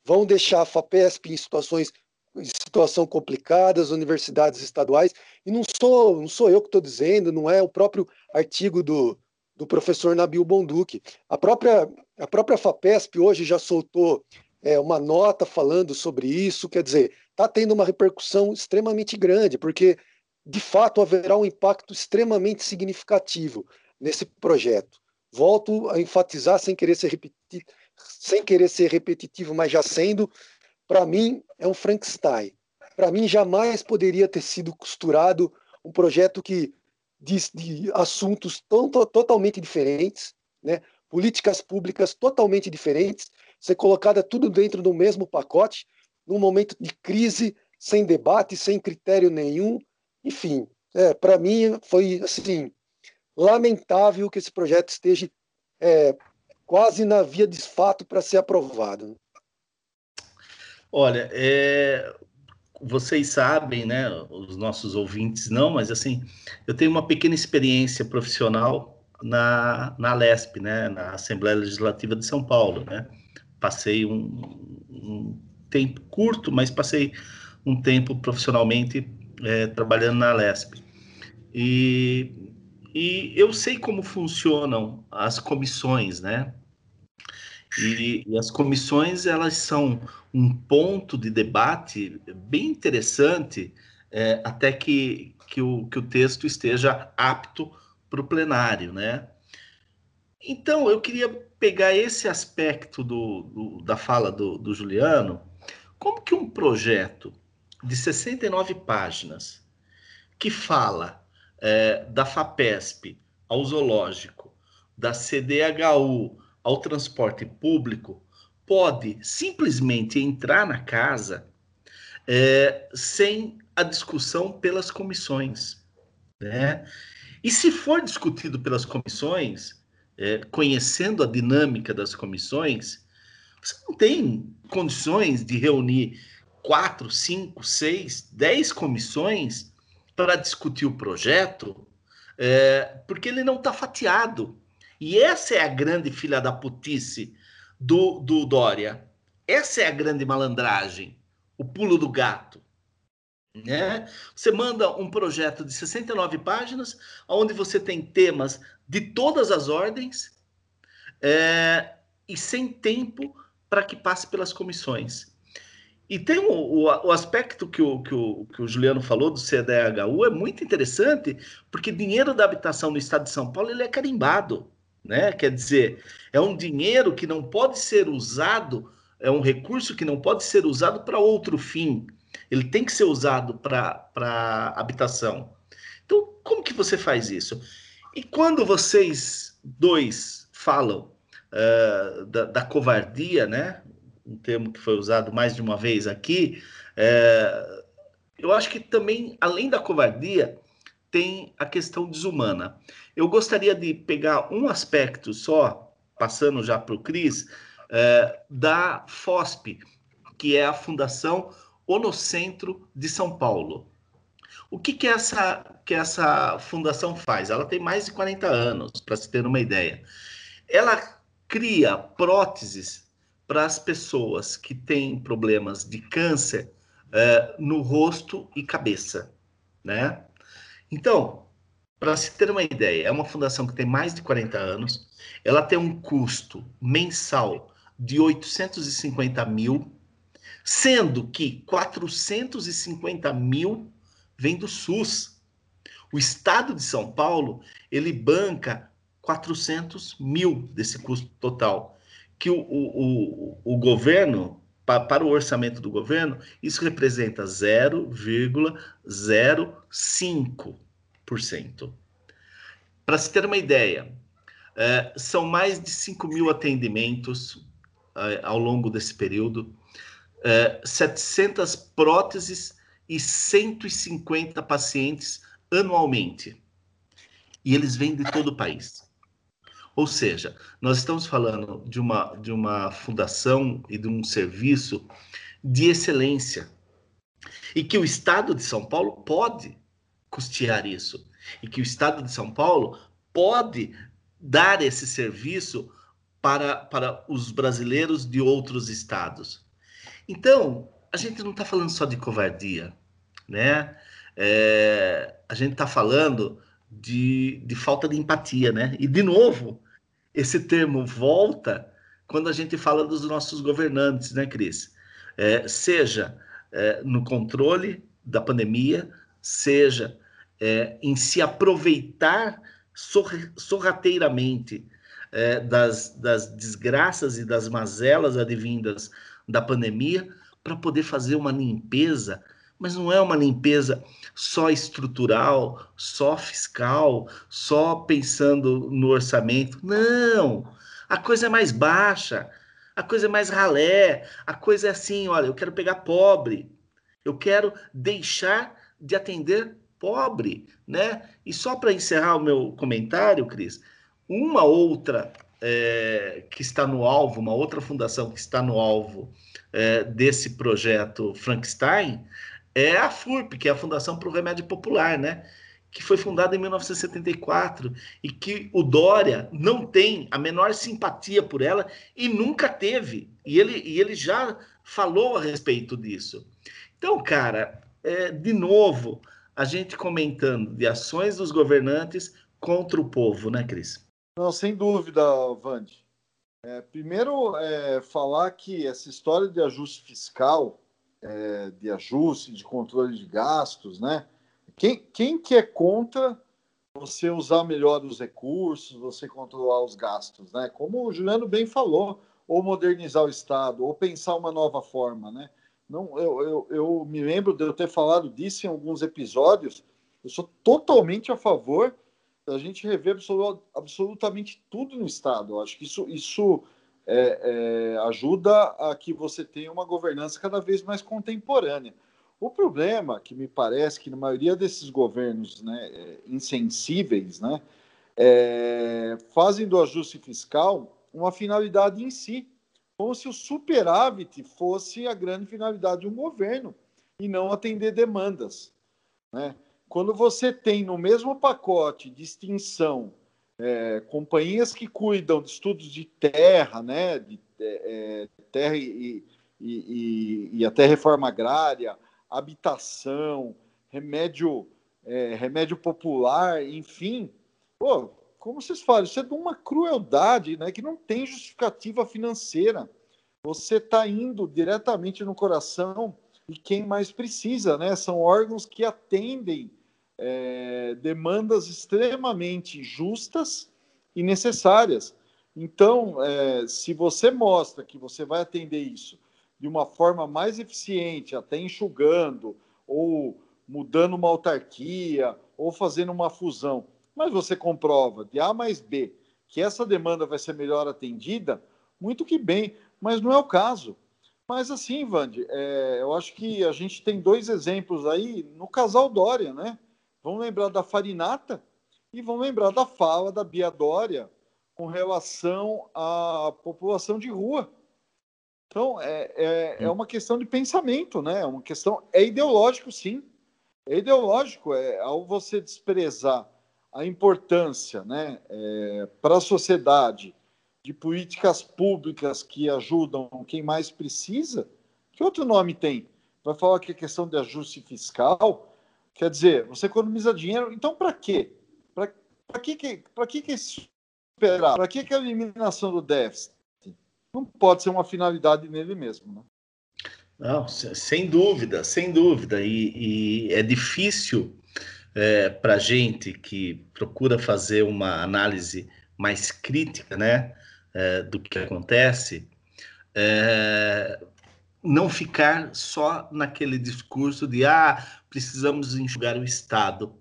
vão deixar a FAPESP em situações em situação complicada, as universidades estaduais, e não sou, não sou eu que estou dizendo, não é o próprio artigo do, do professor Nabil Bonduque. A própria, a própria FAPESP hoje já soltou é, uma nota falando sobre isso, quer dizer, está tendo uma repercussão extremamente grande, porque de fato haverá um impacto extremamente significativo nesse projeto. Volto a enfatizar sem querer ser repetido, sem querer ser repetitivo, mas já sendo, para mim é um Frankenstein. Para mim jamais poderia ter sido costurado um projeto que de assuntos tão, totalmente diferentes, né? políticas públicas totalmente diferentes, ser colocada tudo dentro do mesmo pacote, num momento de crise, sem debate, sem critério nenhum. Enfim, é, para mim foi assim lamentável que esse projeto esteja é, quase na via de fato para ser aprovado. Olha, é, vocês sabem, né, os nossos ouvintes não, mas assim, eu tenho uma pequena experiência profissional na, na LESP, né, na Assembleia Legislativa de São Paulo, né. Passei um, um tempo curto, mas passei um tempo profissionalmente é, trabalhando na LESP. E e eu sei como funcionam as comissões, né? E, e, as comissões elas são um ponto de debate bem interessante é, até que, que, o, que o texto esteja apto para o plenário, né? Então eu queria pegar esse aspecto do, do da fala do, do Juliano, como que um projeto de 69 páginas que fala é, da FAPESP ao zoológico, da CDHU ao transporte público, pode simplesmente entrar na casa é, sem a discussão pelas comissões. Né? E se for discutido pelas comissões, é, conhecendo a dinâmica das comissões, você não tem condições de reunir quatro, cinco, seis, dez comissões para discutir o projeto, é, porque ele não está fatiado. E essa é a grande filha da putice do, do Dória. Essa é a grande malandragem, o pulo do gato. Né? Você manda um projeto de 69 páginas, onde você tem temas de todas as ordens é, e sem tempo para que passe pelas comissões. E tem o, o, o aspecto que o, que, o, que o Juliano falou do CDHU é muito interessante, porque dinheiro da habitação no estado de São Paulo ele é carimbado. Né? Quer dizer, é um dinheiro que não pode ser usado, é um recurso que não pode ser usado para outro fim. Ele tem que ser usado para habitação. Então, como que você faz isso? E quando vocês dois falam uh, da, da, covardia, né? Um termo que foi usado mais de uma vez aqui, uh, eu acho que também, além da covardia, tem a questão desumana. Eu gostaria de pegar um aspecto só, passando já para o Cris, uh, da FOSP, que é a Fundação Onocentro de São Paulo. O que, que, essa, que essa fundação faz? Ela tem mais de 40 anos, para se ter uma ideia. Ela cria próteses para as pessoas que têm problemas de câncer é, no rosto e cabeça, né? Então, para se ter uma ideia, é uma fundação que tem mais de 40 anos, ela tem um custo mensal de 850 mil, sendo que 450 mil vem do SUS. O Estado de São Paulo, ele banca 400 mil desse custo total, que o, o, o, o governo, pa, para o orçamento do governo, isso representa 0,05%. Para se ter uma ideia, é, são mais de 5 mil atendimentos é, ao longo desse período, é, 700 próteses e 150 pacientes anualmente. E eles vêm de todo o país. Ou seja, nós estamos falando de uma, de uma fundação e de um serviço de excelência. E que o Estado de São Paulo pode custear isso. E que o Estado de São Paulo pode dar esse serviço para, para os brasileiros de outros estados. Então, a gente não está falando só de covardia, né? É, a gente está falando de, de falta de empatia, né? E, de novo, esse termo volta quando a gente fala dos nossos governantes, né, Cris? É, seja é, no controle da pandemia, seja é, em se aproveitar sorrateiramente é, das, das desgraças e das mazelas advindas da pandemia, para poder fazer uma limpeza, mas não é uma limpeza só estrutural, só fiscal, só pensando no orçamento. Não! A coisa é mais baixa, a coisa é mais ralé, a coisa é assim: olha, eu quero pegar pobre, eu quero deixar de atender pobre, né? E só para encerrar o meu comentário, Cris, uma outra é, que está no alvo, uma outra fundação que está no alvo é, desse projeto Frankenstein é a FURP, que é a Fundação para o Remédio Popular, né? que foi fundada em 1974 e que o Dória não tem a menor simpatia por ela e nunca teve. E ele, e ele já falou a respeito disso. Então, cara, é, de novo, a gente comentando de ações dos governantes contra o povo, né, Cris? Não, sem dúvida, Vande. É, primeiro, é, falar que essa história de ajuste fiscal, é, de ajuste, de controle de gastos, né? Quem, quem que é contra você usar melhor os recursos, você controlar os gastos, né? Como o Juliano bem falou, ou modernizar o Estado, ou pensar uma nova forma, né? Não, eu, eu, eu me lembro de eu ter falado disso em alguns episódios. Eu sou totalmente a favor a gente rever absolut, absolutamente tudo no Estado. Eu acho que isso, isso é, é, ajuda a que você tenha uma governança cada vez mais contemporânea. O problema, que me parece que na maioria desses governos né, é, insensíveis, né, é, fazem do ajuste fiscal uma finalidade em si, como se o superávit fosse a grande finalidade de um governo e não atender demandas. Né? Quando você tem no mesmo pacote de extinção é, companhias que cuidam de estudos de terra, né, de é, é terra e, e, e, e, até reforma agrária, habitação, remédio, é, remédio popular, enfim, pô, como vocês falam, isso é de uma crueldade, né, que não tem justificativa financeira. você está indo diretamente no coração de quem mais precisa, né? São órgãos que atendem é, demandas extremamente justas e necessárias. Então, é, se você mostra que você vai atender isso de uma forma mais eficiente, até enxugando, ou mudando uma autarquia, ou fazendo uma fusão, mas você comprova de A mais B que essa demanda vai ser melhor atendida, muito que bem, mas não é o caso. Mas assim, Vande, é, eu acho que a gente tem dois exemplos aí no casal Dória, né? Vamos lembrar da Farinata e vamos lembrar da fala da Bia Dória com relação à população de rua. Então, é, é, é, uma questão de pensamento, né? É uma questão. É ideológico, sim. É ideológico. É, ao você desprezar a importância né, é, para a sociedade de políticas públicas que ajudam quem mais precisa, que outro nome tem? Vai falar que é questão de ajuste fiscal? Quer dizer, você economiza dinheiro, então para quê? Para que, que, que, que esperar? Para que, que a eliminação do déficit? Não pode ser uma finalidade nele mesmo. Né? Não, sem dúvida, sem dúvida. E, e é difícil é, para gente que procura fazer uma análise mais crítica, né, é, do que acontece, é, não ficar só naquele discurso de ah, precisamos enxugar o Estado.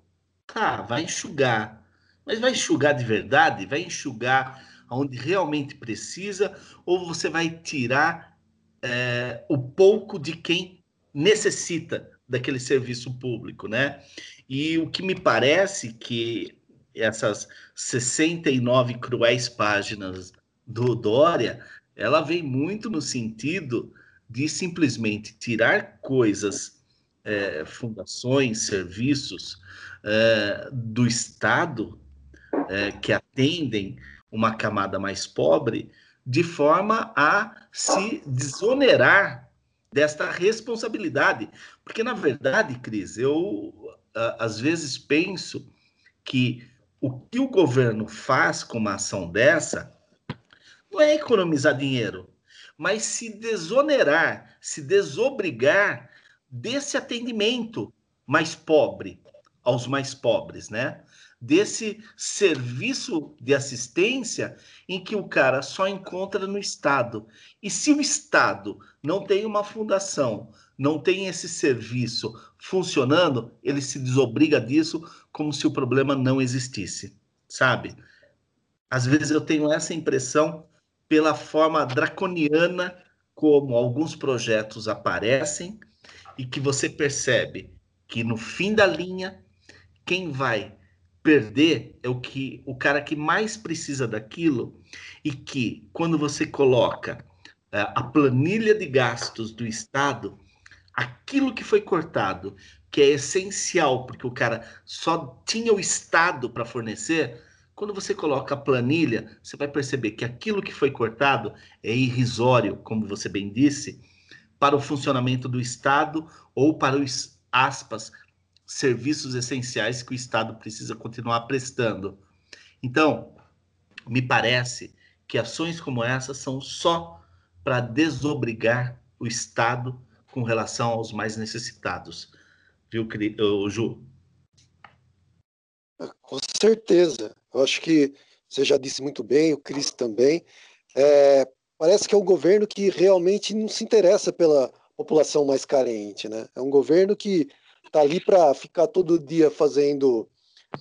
Tá, vai enxugar, mas vai enxugar de verdade? Vai enxugar onde realmente precisa ou você vai tirar é, o pouco de quem necessita daquele serviço público, né? E o que me parece que essas 69 cruéis páginas do Dória, ela vem muito no sentido de simplesmente tirar coisas, é, fundações, serviços é, do Estado é, que atendem uma camada mais pobre, de forma a se desonerar desta responsabilidade. Porque, na verdade, Cris, eu às vezes penso que o que o governo faz com uma ação dessa não é economizar dinheiro, mas se desonerar, se desobrigar desse atendimento mais pobre aos mais pobres, né? Desse serviço de assistência em que o cara só encontra no Estado. E se o Estado não tem uma fundação, não tem esse serviço funcionando, ele se desobriga disso como se o problema não existisse, sabe? Às vezes eu tenho essa impressão pela forma draconiana como alguns projetos aparecem e que você percebe que no fim da linha quem vai perder é o que o cara que mais precisa daquilo e que quando você coloca uh, a planilha de gastos do estado aquilo que foi cortado, que é essencial, porque o cara só tinha o Estado para fornecer, quando você coloca a planilha, você vai perceber que aquilo que foi cortado é irrisório, como você bem disse, para o funcionamento do Estado ou para os, aspas, serviços essenciais que o Estado precisa continuar prestando. Então, me parece que ações como essa são só para desobrigar o Estado com relação aos mais necessitados. Viu, Ju? Com certeza. Eu acho que você já disse muito bem, o Cris também. É, parece que é um governo que realmente não se interessa pela população mais carente, né? É um governo que está ali para ficar todo dia fazendo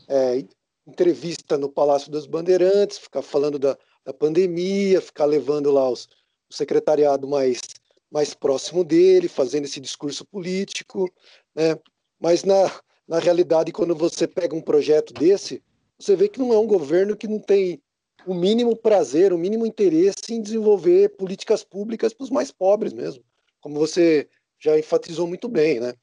é, entrevista no Palácio dos Bandeirantes, ficar falando da, da pandemia, ficar levando lá os, o secretariado mais mais próximo dele, fazendo esse discurso político, né? Mas na, na realidade, quando você pega um projeto desse, você vê que não é um governo que não tem o mínimo prazer, o mínimo interesse em desenvolver políticas públicas para os mais pobres mesmo, como você já enfatizou muito bem, né?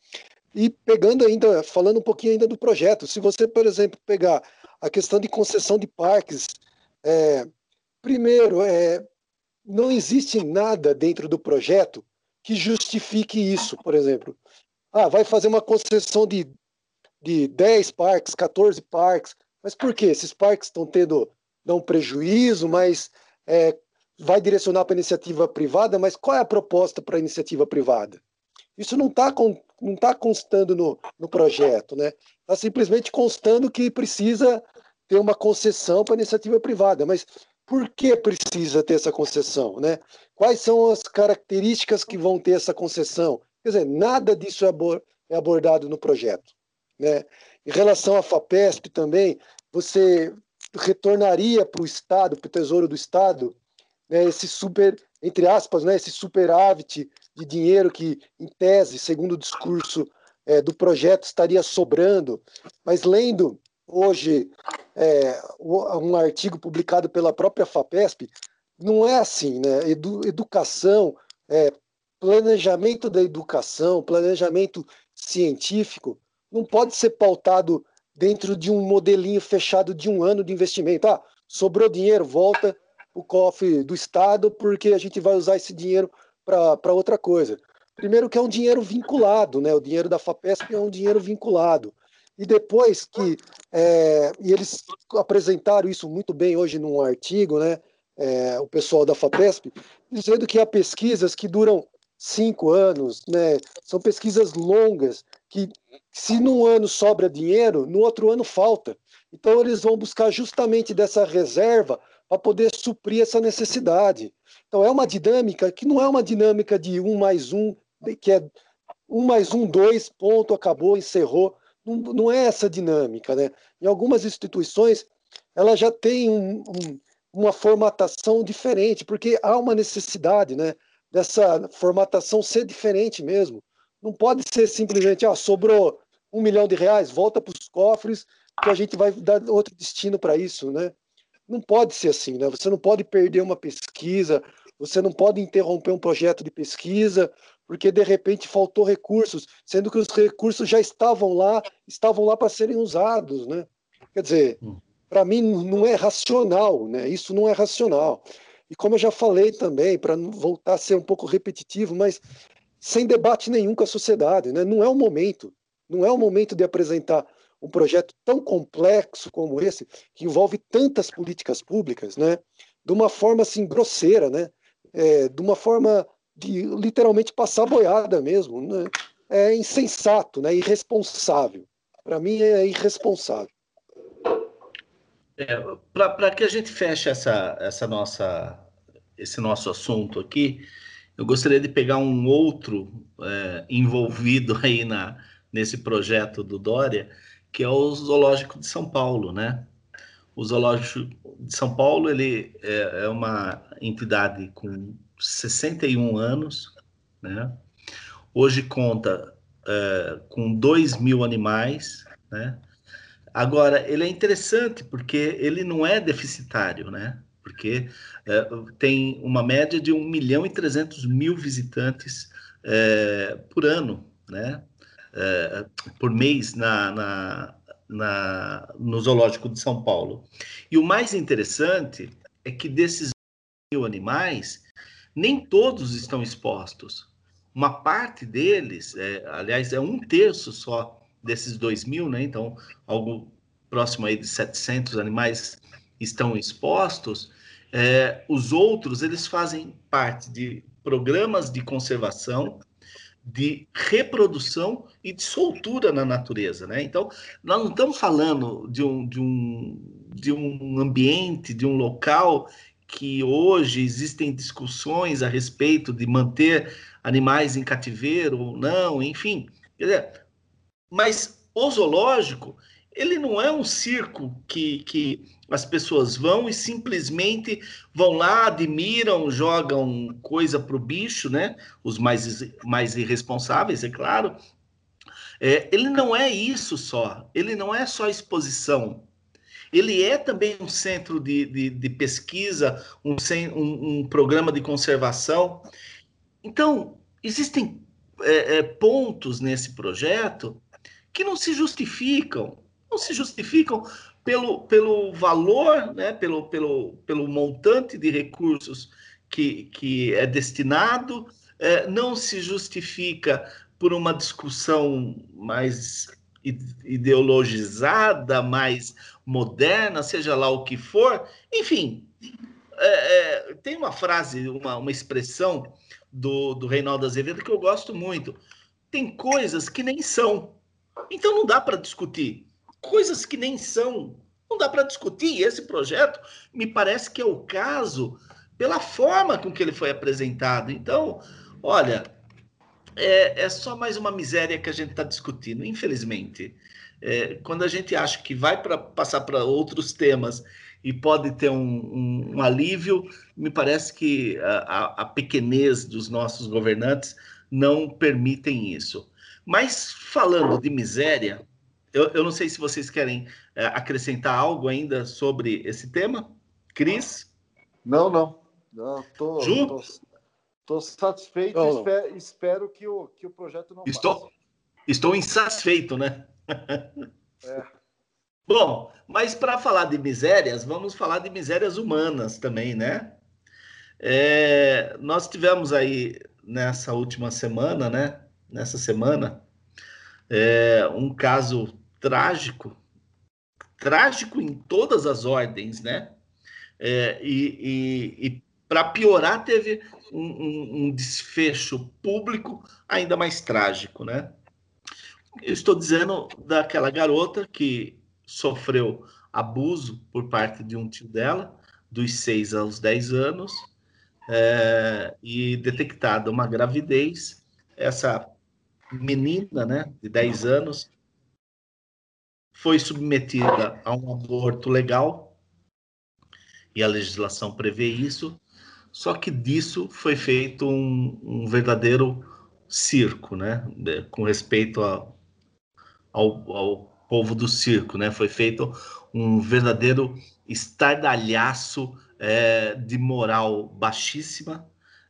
E pegando ainda, falando um pouquinho ainda do projeto, se você, por exemplo, pegar a questão de concessão de parques, é, primeiro, é, não existe nada dentro do projeto que justifique isso, por exemplo. Ah, vai fazer uma concessão de, de 10 parques, 14 parques, mas por quê? Esses parques estão tendo dão prejuízo, mas é, vai direcionar para a iniciativa privada, mas qual é a proposta para a iniciativa privada? Isso não está não tá constando no, no projeto, né? Está simplesmente constando que precisa ter uma concessão para iniciativa privada, mas por que precisa ter essa concessão, né? Quais são as características que vão ter essa concessão? Quer dizer, nada disso é, é abordado no projeto, né? Em relação à FAPESP também, você retornaria para o Estado, para o Tesouro do Estado, né, esse super, entre aspas, né, esse superávit de dinheiro que, em tese, segundo o discurso é, do projeto, estaria sobrando. Mas lendo hoje é, um artigo publicado pela própria FAPESP, não é assim, né? Edu, educação, é, planejamento da educação, planejamento científico, não pode ser pautado dentro de um modelinho fechado de um ano de investimento. Ah, sobrou dinheiro, volta o cofre do Estado, porque a gente vai usar esse dinheiro para outra coisa. Primeiro que é um dinheiro vinculado, né? O dinheiro da FAPESP é um dinheiro vinculado. E depois que é, e eles apresentaram isso muito bem hoje num artigo, né? É, o pessoal da FAPESP, dizendo que há pesquisas que duram cinco anos, né? São pesquisas longas que se num ano sobra dinheiro, no outro ano falta. Então eles vão buscar justamente dessa reserva para poder suprir essa necessidade. Então é uma dinâmica que não é uma dinâmica de um mais um, que é um mais um, dois, ponto, acabou, encerrou. Não, não é essa dinâmica, né? Em algumas instituições, ela já tem um, um, uma formatação diferente, porque há uma necessidade, né? Dessa formatação ser diferente mesmo. Não pode ser simplesmente, ah, sobrou um milhão de reais, volta para os cofres, que a gente vai dar outro destino para isso, né? Não pode ser assim, né? Você não pode perder uma pesquisa, você não pode interromper um projeto de pesquisa, porque de repente faltou recursos, sendo que os recursos já estavam lá, estavam lá para serem usados, né? Quer dizer, hum. para mim não é racional, né? Isso não é racional. E como eu já falei também, para voltar a ser um pouco repetitivo, mas sem debate nenhum com a sociedade. Né? Não é o momento. Não é o momento de apresentar um projeto tão complexo como esse, que envolve tantas políticas públicas, né? de uma forma assim grosseira, né? É, de uma forma de literalmente passar boiada mesmo. Né? É insensato, né? irresponsável. Para mim é irresponsável. É, Para que a gente feche essa, essa nossa, esse nosso assunto aqui, eu gostaria de pegar um outro é, envolvido <laughs> aí na, nesse projeto do Dória, que é o Zoológico de São Paulo, né? O Zoológico de São Paulo ele é, é uma entidade com 61 anos, né? Hoje conta é, com 2 mil animais, né? Agora, ele é interessante porque ele não é deficitário, né? porque é, tem uma média de 1 milhão e 300 mil visitantes é, por ano, né? É, por mês na, na, na, no Zoológico de São Paulo. E o mais interessante é que desses mil animais, nem todos estão expostos. Uma parte deles, é, aliás, é um terço só desses dois mil, né? Então, algo próximo aí de 700 animais estão expostos, é, os outros eles fazem parte de programas de conservação, de reprodução e de soltura na natureza, né? Então, nós não estamos falando de um, de um, de um ambiente, de um local que hoje existem discussões a respeito de manter animais em cativeiro ou não, enfim. Mas o zoológico, ele não é um circo que, que as pessoas vão e simplesmente vão lá, admiram, jogam coisa para o bicho, né? Os mais, mais irresponsáveis, é claro. É, ele não é isso só, ele não é só exposição. Ele é também um centro de, de, de pesquisa, um, um, um, programa de conservação. Então, existem é, é, pontos nesse projeto que não se justificam não se justificam pelo, pelo valor, né, pelo, pelo, pelo montante de recursos que, que é destinado, é, não se justifica por uma discussão mais ideologizada, mais moderna, seja lá o que for. Enfim, é, é, tem uma frase, uma, uma expressão do, do Reinaldo Azevedo que eu gosto muito. Tem coisas que nem são. Então não dá para discutir. Coisas que nem são. Não dá para discutir. Esse projeto me parece que é o caso pela forma com que ele foi apresentado. Então, olha, é, é só mais uma miséria que a gente está discutindo, infelizmente. É, quando a gente acha que vai para passar para outros temas e pode ter um, um, um alívio, me parece que a, a, pequenez dos nossos governantes não permitem isso. Mas falando de miséria, eu, eu não sei se vocês querem é, acrescentar algo ainda sobre esse tema. Cris? Não, não. não tô, Ju? Tô, tô satisfeito e espero, espero, que, o, que o projeto não estou, passe. Estou insatisfeito, né? <laughs> É. Bom, mas para falar de misérias, vamos falar de misérias humanas também, né? É, nós tivemos aí nessa última semana, né? Nessa semana, é, um caso trágico, trágico em todas as ordens, né? É, e, e, e para piorar, teve um, um, um desfecho público ainda mais trágico, né? Eu estou dizendo daquela garota que sofreu abuso por parte de um tio dela, dos 6 aos 10 anos, é, e detectada uma gravidez. Essa menina, né, de 10 anos, foi submetida a um aborto legal, e a legislação prevê isso, só que disso foi feito um, um verdadeiro circo, né, com respeito a, ao, ao povo do circo, né? Foi feito um verdadeiro estardalhaço é, de moral baixíssima,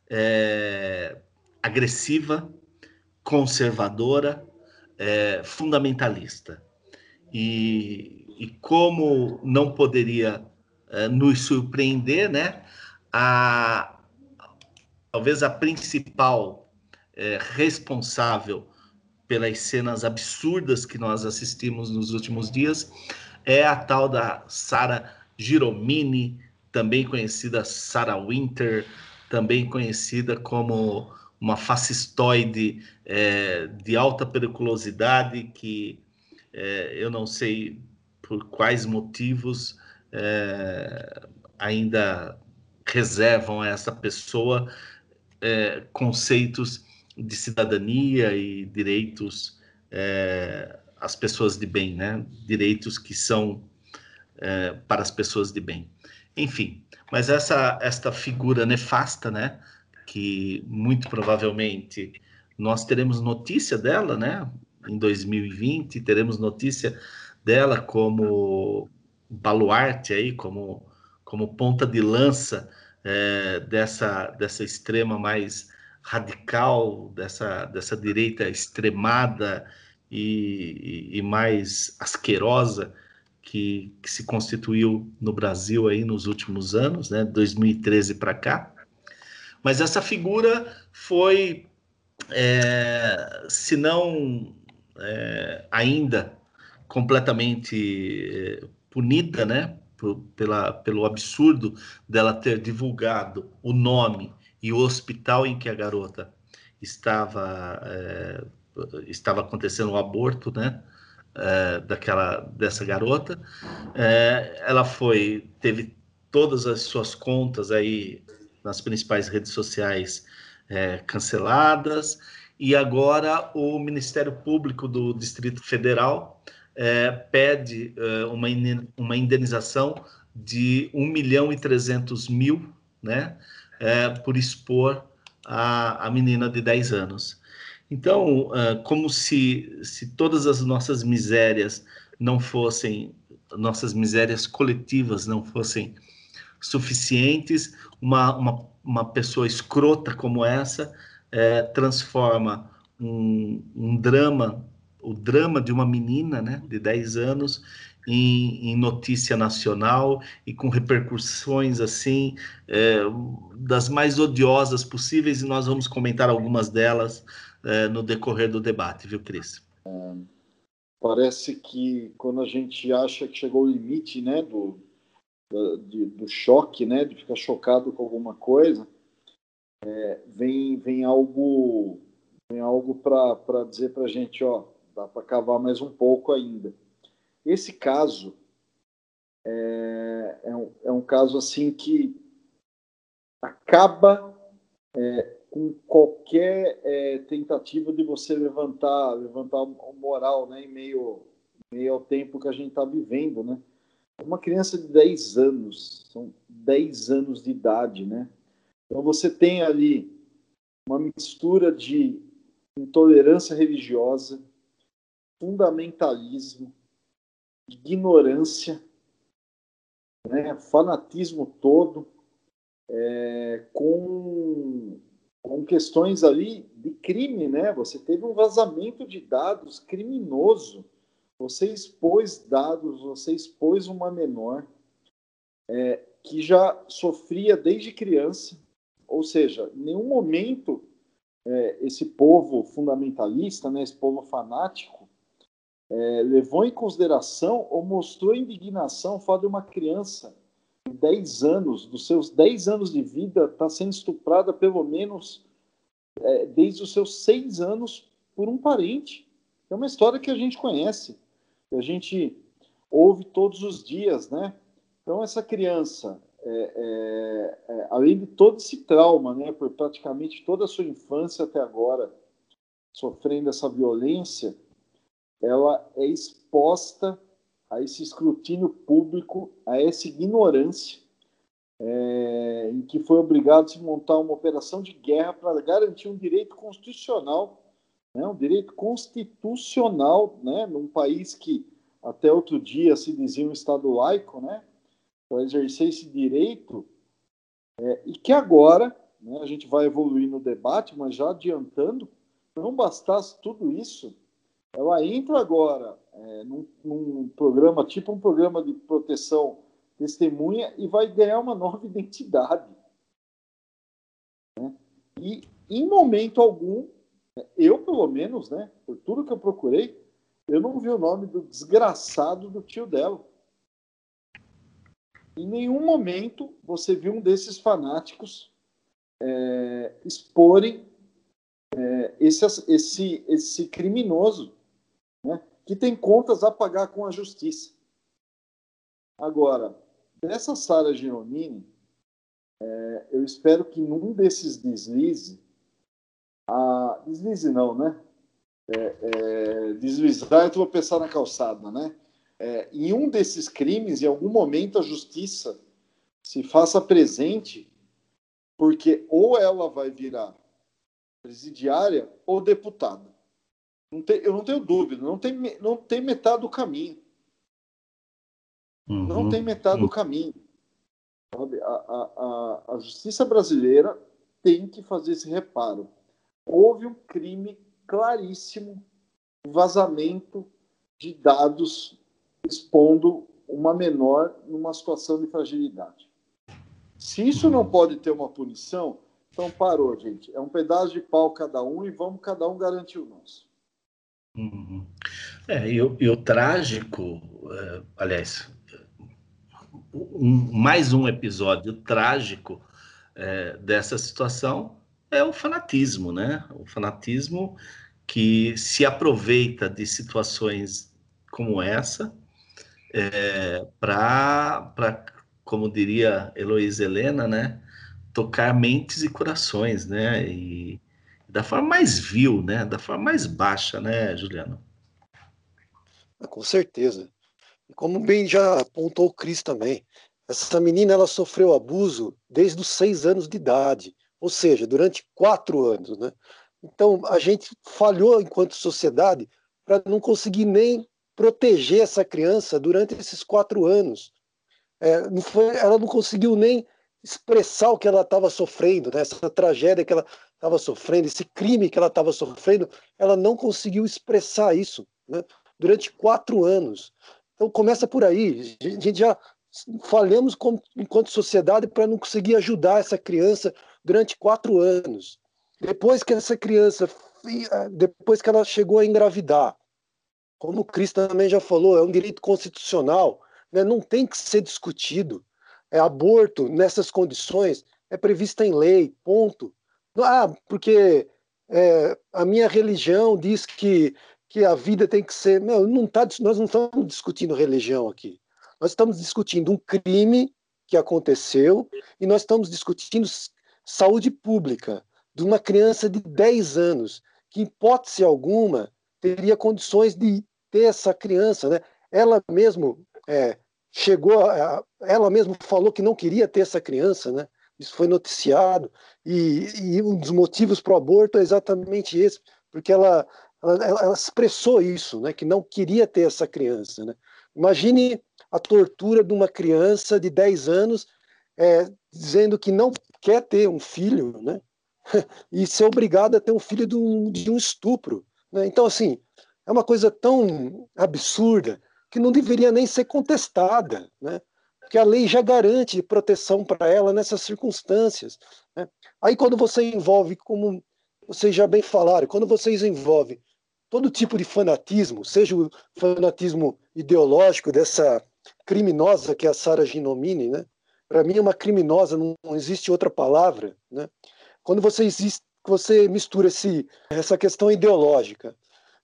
é, agressiva, conservadora, é, fundamentalista. E, e, como não poderia é, nos surpreender, né? A, talvez a principal é, responsável pelas cenas absurdas que nós assistimos nos últimos dias, é a tal da Sara Giromini, também conhecida Sarah Winter, também conhecida como uma fascistoide é, de alta periculosidade que é, eu não sei por quais motivos é, ainda reservam a essa pessoa é, conceitos de cidadania e direitos é, às pessoas de bem, né? Direitos que são é, para as pessoas de bem. Enfim, mas essa esta figura nefasta, né? Que muito provavelmente nós teremos notícia dela, né? Em 2020 teremos notícia dela como baluarte aí, como como ponta de lança é, dessa dessa extrema mais radical, dessa, dessa direita extremada e, e, mais asquerosa que, que, se constituiu no Brasil aí nos últimos anos, né, 2013 para cá. Mas essa figura foi, é, se não é, ainda completamente é, punida, né, por, pela, pelo absurdo dela ter divulgado o nome e o hospital em que a garota estava é, estava acontecendo o aborto, né? É, daquela dessa garota, é, ela foi teve todas as suas contas aí nas principais redes sociais é, canceladas e agora o Ministério Público do Distrito Federal é, pede é, uma, uma indenização de 1 milhão e 300 mil, né? é, por expor a, a menina de 10 anos. Então, uh, como se, se todas as nossas misérias não fossem, nossas misérias coletivas não fossem suficientes, uma, uma, uma pessoa escrota como essa é, transforma um, um drama, o drama de uma menina né, de 10 anos, em, em, notícia nacional e com repercussões assim é, das mais odiosas possíveis e nós vamos comentar algumas delas é, no decorrer do debate, viu, Cris? Parece que quando a gente acha que chegou o limite, né, do, de, do choque, né, de ficar chocado com alguma coisa, é, vem, vem algo, vem algo para dizer para a gente, ó, dá para cavar mais um pouco ainda. Esse caso é, é, um, é um caso assim que acaba é, com qualquer é, tentativa de você levantar levantar o moral né, em meio, meio ao tempo que a gente está vivendo. Né? Uma criança de 10 anos, são 10 anos de idade, né? Então você tem ali uma mistura de intolerância religiosa, fundamentalismo, ignorância, né, fanatismo todo, é, com, com questões ali de crime, né? Você teve um vazamento de dados criminoso, você expôs dados, você expôs uma menor é, que já sofria desde criança, ou seja, em nenhum momento é, esse povo fundamentalista, né, esse povo fanático, é, levou em consideração ou mostrou indignação fato de uma criança de 10 anos, dos seus 10 anos de vida, estar tá sendo estuprada pelo menos é, desde os seus 6 anos por um parente. É uma história que a gente conhece, que a gente ouve todos os dias, né? Então, essa criança, é, é, é além de todo esse trauma, né, por praticamente toda a sua infância até agora, sofrendo essa violência, ela é exposta a esse escrutínio público, a essa ignorância, é, em que foi obrigado a se montar uma operação de guerra para garantir um direito constitucional, né, um direito constitucional, né, num país que até outro dia se dizia um Estado laico, né, para exercer esse direito, é, e que agora, né, a gente vai evoluir no debate, mas já adiantando, não bastasse tudo isso, ela entra agora é, num, num, programa, tipo um programa de proteção testemunha, e vai ganhar uma nova <laughs> identidade. Né? E, em momento algum, eu, pelo menos, né, por tudo que eu procurei, eu não vi o nome do desgraçado do tio dela. Em nenhum momento você viu um desses fanáticos é, exporem é, esse, esse, esse criminoso né, que tem contas a pagar com a justiça. Agora, dessa Sara Giannini, é, eu espero que num desses deslize, a, deslize não, né? É, é, deslizar é tropeçar na calçada, né? É, em um desses crimes, em algum momento, a justiça se faça presente, porque ou ela vai virar presidiária ou deputada. Não tem, eu não tenho dúvida, não tem, não tem metade do caminho. Uhum. Não tem metade do caminho. A, a, a, a justiça brasileira tem que fazer esse reparo. Houve um crime claríssimo, vazamento de dados expondo uma menor numa situação de fragilidade. Se isso não pode ter uma punição, então parou, gente. É um pedaço de pau cada um e vamos cada um garantir o nosso. Uhum. É, e, o, e o trágico, uh, aliás, um, mais um episódio trágico uh, dessa situação é o fanatismo, né? O fanatismo que se aproveita de situações como essa é, para, como diria Heloísa Helena, né? Tocar mentes e corações, né? E, da forma mais vil, né? Da forma mais baixa, né, Juliano? Ah, com certeza. Como bem já apontou o Cris também, essa menina ela sofreu abuso desde os seis anos de idade, ou seja, durante quatro anos, né? Então a gente falhou enquanto sociedade para não conseguir nem proteger essa criança durante esses quatro anos. É, não foi, ela não conseguiu nem expressar o que ela estava sofrendo, né? essa tragédia que ela estava sofrendo, esse crime que ela estava sofrendo, ela não conseguiu expressar isso né? durante quatro anos. Então começa por aí. A gente já falhamos como, enquanto sociedade para não conseguir ajudar essa criança durante quatro anos. Depois que essa criança, eh, depois que ela chegou a engravidar, como o Cris também já falou, é um direito constitucional, né? não tem que ser discutido. é, aborto nessas condições é prevista em lei, ponto. Ah, porque é, a minha religião diz que, que a vida tem que ser. Meu, não tá, nós não estamos discutindo religião aqui. Nós estamos discutindo um crime que aconteceu e nós estamos discutindo saúde pública de uma criança de 10 anos, que, em hipótese alguma, teria condições de ter essa criança. Né? Ela mesmo é, chegou, a, ela mesmo falou que não queria ter essa criança, né? isso foi noticiado, e, e um dos motivos para o aborto é exatamente esse, porque ela, ela, ela, expressou isso, né? que não queria ter essa criança. Né? Imagine a tortura de uma criança de 10 anos é, dizendo que não quer ter um filho, né? <laughs> e ser obrigada a ter um filho de um, de um estupro. Né? Então, assim, é uma coisa tão absurda que não deveria nem ser contestada, né? porque a lei já garante proteção para ela nessas circunstâncias. Né? Aí, quando você envolve, como vocês já bem falaram, quando vocês envolvem todo tipo de fanatismo, seja o fanatismo ideológico dessa criminosa que é a Sara Ginomini, né? Para mim, é uma criminosa, não, não existe outra palavra, né? Quando você, existe, você mistura esse, essa questão ideológica,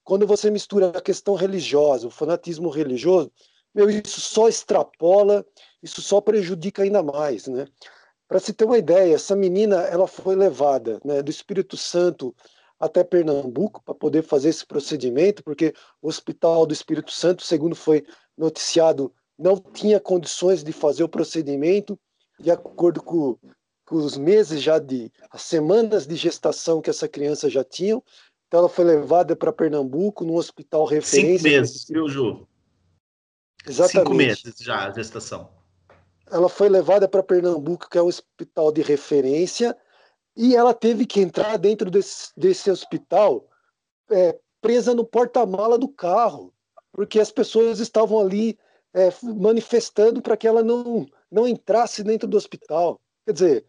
quando você mistura a questão religiosa, o fanatismo religioso, meu, isso só extrapola, isso só prejudica ainda mais, né? Para se ter uma ideia, essa menina ela foi levada né, do Espírito Santo até Pernambuco para poder fazer esse procedimento, porque o Hospital do Espírito Santo, segundo foi noticiado, não tinha condições de fazer o procedimento, de acordo com, os meses já de as semanas de gestação que essa criança já tinha. Então ela foi levada para Pernambuco, num hospital referência. Cinco meses, viu, Ju? Exatamente. Cinco meses já a gestação. Ela foi levada para Pernambuco, que é um hospital de referência, e ela teve que entrar dentro desse, desse hospital é, presa no porta-mala do carro, porque as pessoas estavam ali é, manifestando para que ela não, não entrasse dentro do hospital. Quer dizer,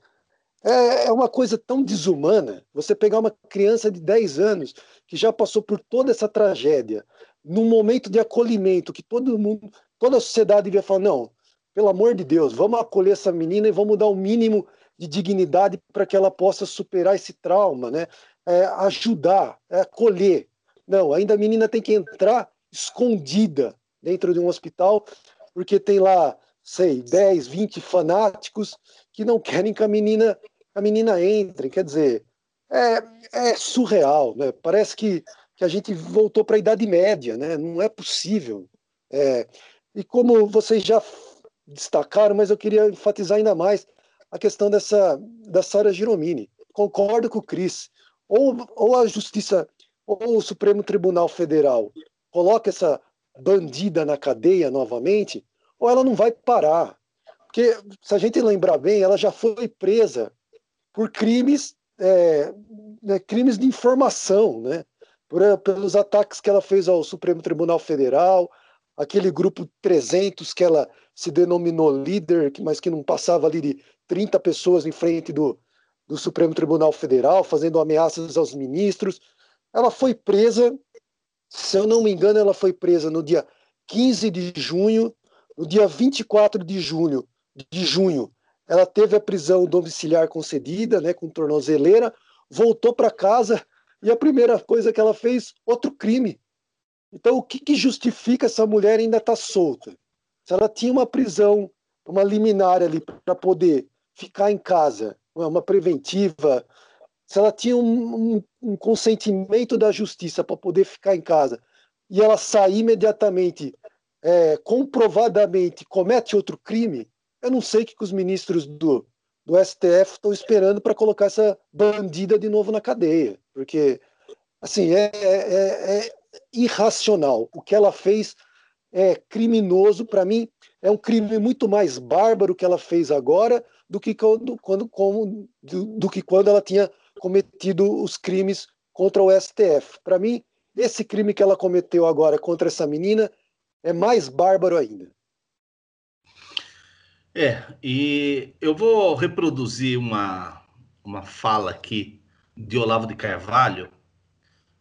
é, é uma coisa tão desumana você pegar uma criança de 10 anos que já passou por toda essa tragédia, num momento de acolhimento, que todo mundo, toda a sociedade devia falar: não, pelo amor de Deus, vamos acolher essa menina e vamos dar o um mínimo de dignidade para que ela possa superar esse trauma, né? É, ajudar, é, acolher. Não, ainda a menina tem que entrar escondida dentro de um hospital, porque tem lá, sei, 10, 20 fanáticos que não querem que a menina a menina entre. Quer dizer, é, é surreal, né? Parece que, que a gente voltou para a Idade Média, né? Não é possível. É, e como vocês já destacaram, mas eu queria enfatizar ainda mais a questão dessa da Sara Giromini. Concordo com o Cris. Ou, ou a Justiça, ou o Supremo Tribunal Federal coloca essa bandida na cadeia novamente, ou ela não vai parar. Porque, se a gente lembrar bem, ela já foi presa por crimes, é, né, crimes de informação, né? Por, eh, pelos ataques que ela fez ao Supremo Tribunal Federal, aquele grupo 300 que ela se denominou líder, mas que não passava ali de 30 pessoas em frente do, do Supremo Tribunal Federal, fazendo ameaças aos ministros. Ela foi presa, se eu não me engano, ela foi presa no dia 15 de junho, no dia 24 de junho, de junho ela teve a prisão domiciliar concedida, né, com tornozeleira, voltou para casa e a primeira coisa que ela fez, outro crime. Então, o que, que justifica essa mulher ainda estar tá solta? Se ela tinha uma prisão, uma liminar ali para poder ficar em casa, uma preventiva, se ela tinha um, um, um consentimento da justiça para poder ficar em casa e ela sair imediatamente, é, comprovadamente comete outro crime, eu não sei o que os ministros do, do STF estão esperando para colocar essa bandida de novo na cadeia, porque assim é, é, é irracional. O que ela fez é criminoso para mim. É um crime muito mais bárbaro que ela fez agora do que quando, quando como, do, do que quando ela tinha cometido os crimes contra o STF. Para mim, esse crime que ela cometeu agora contra essa menina é mais bárbaro ainda. É, e eu vou reproduzir uma, uma fala aqui de Olavo de Carvalho,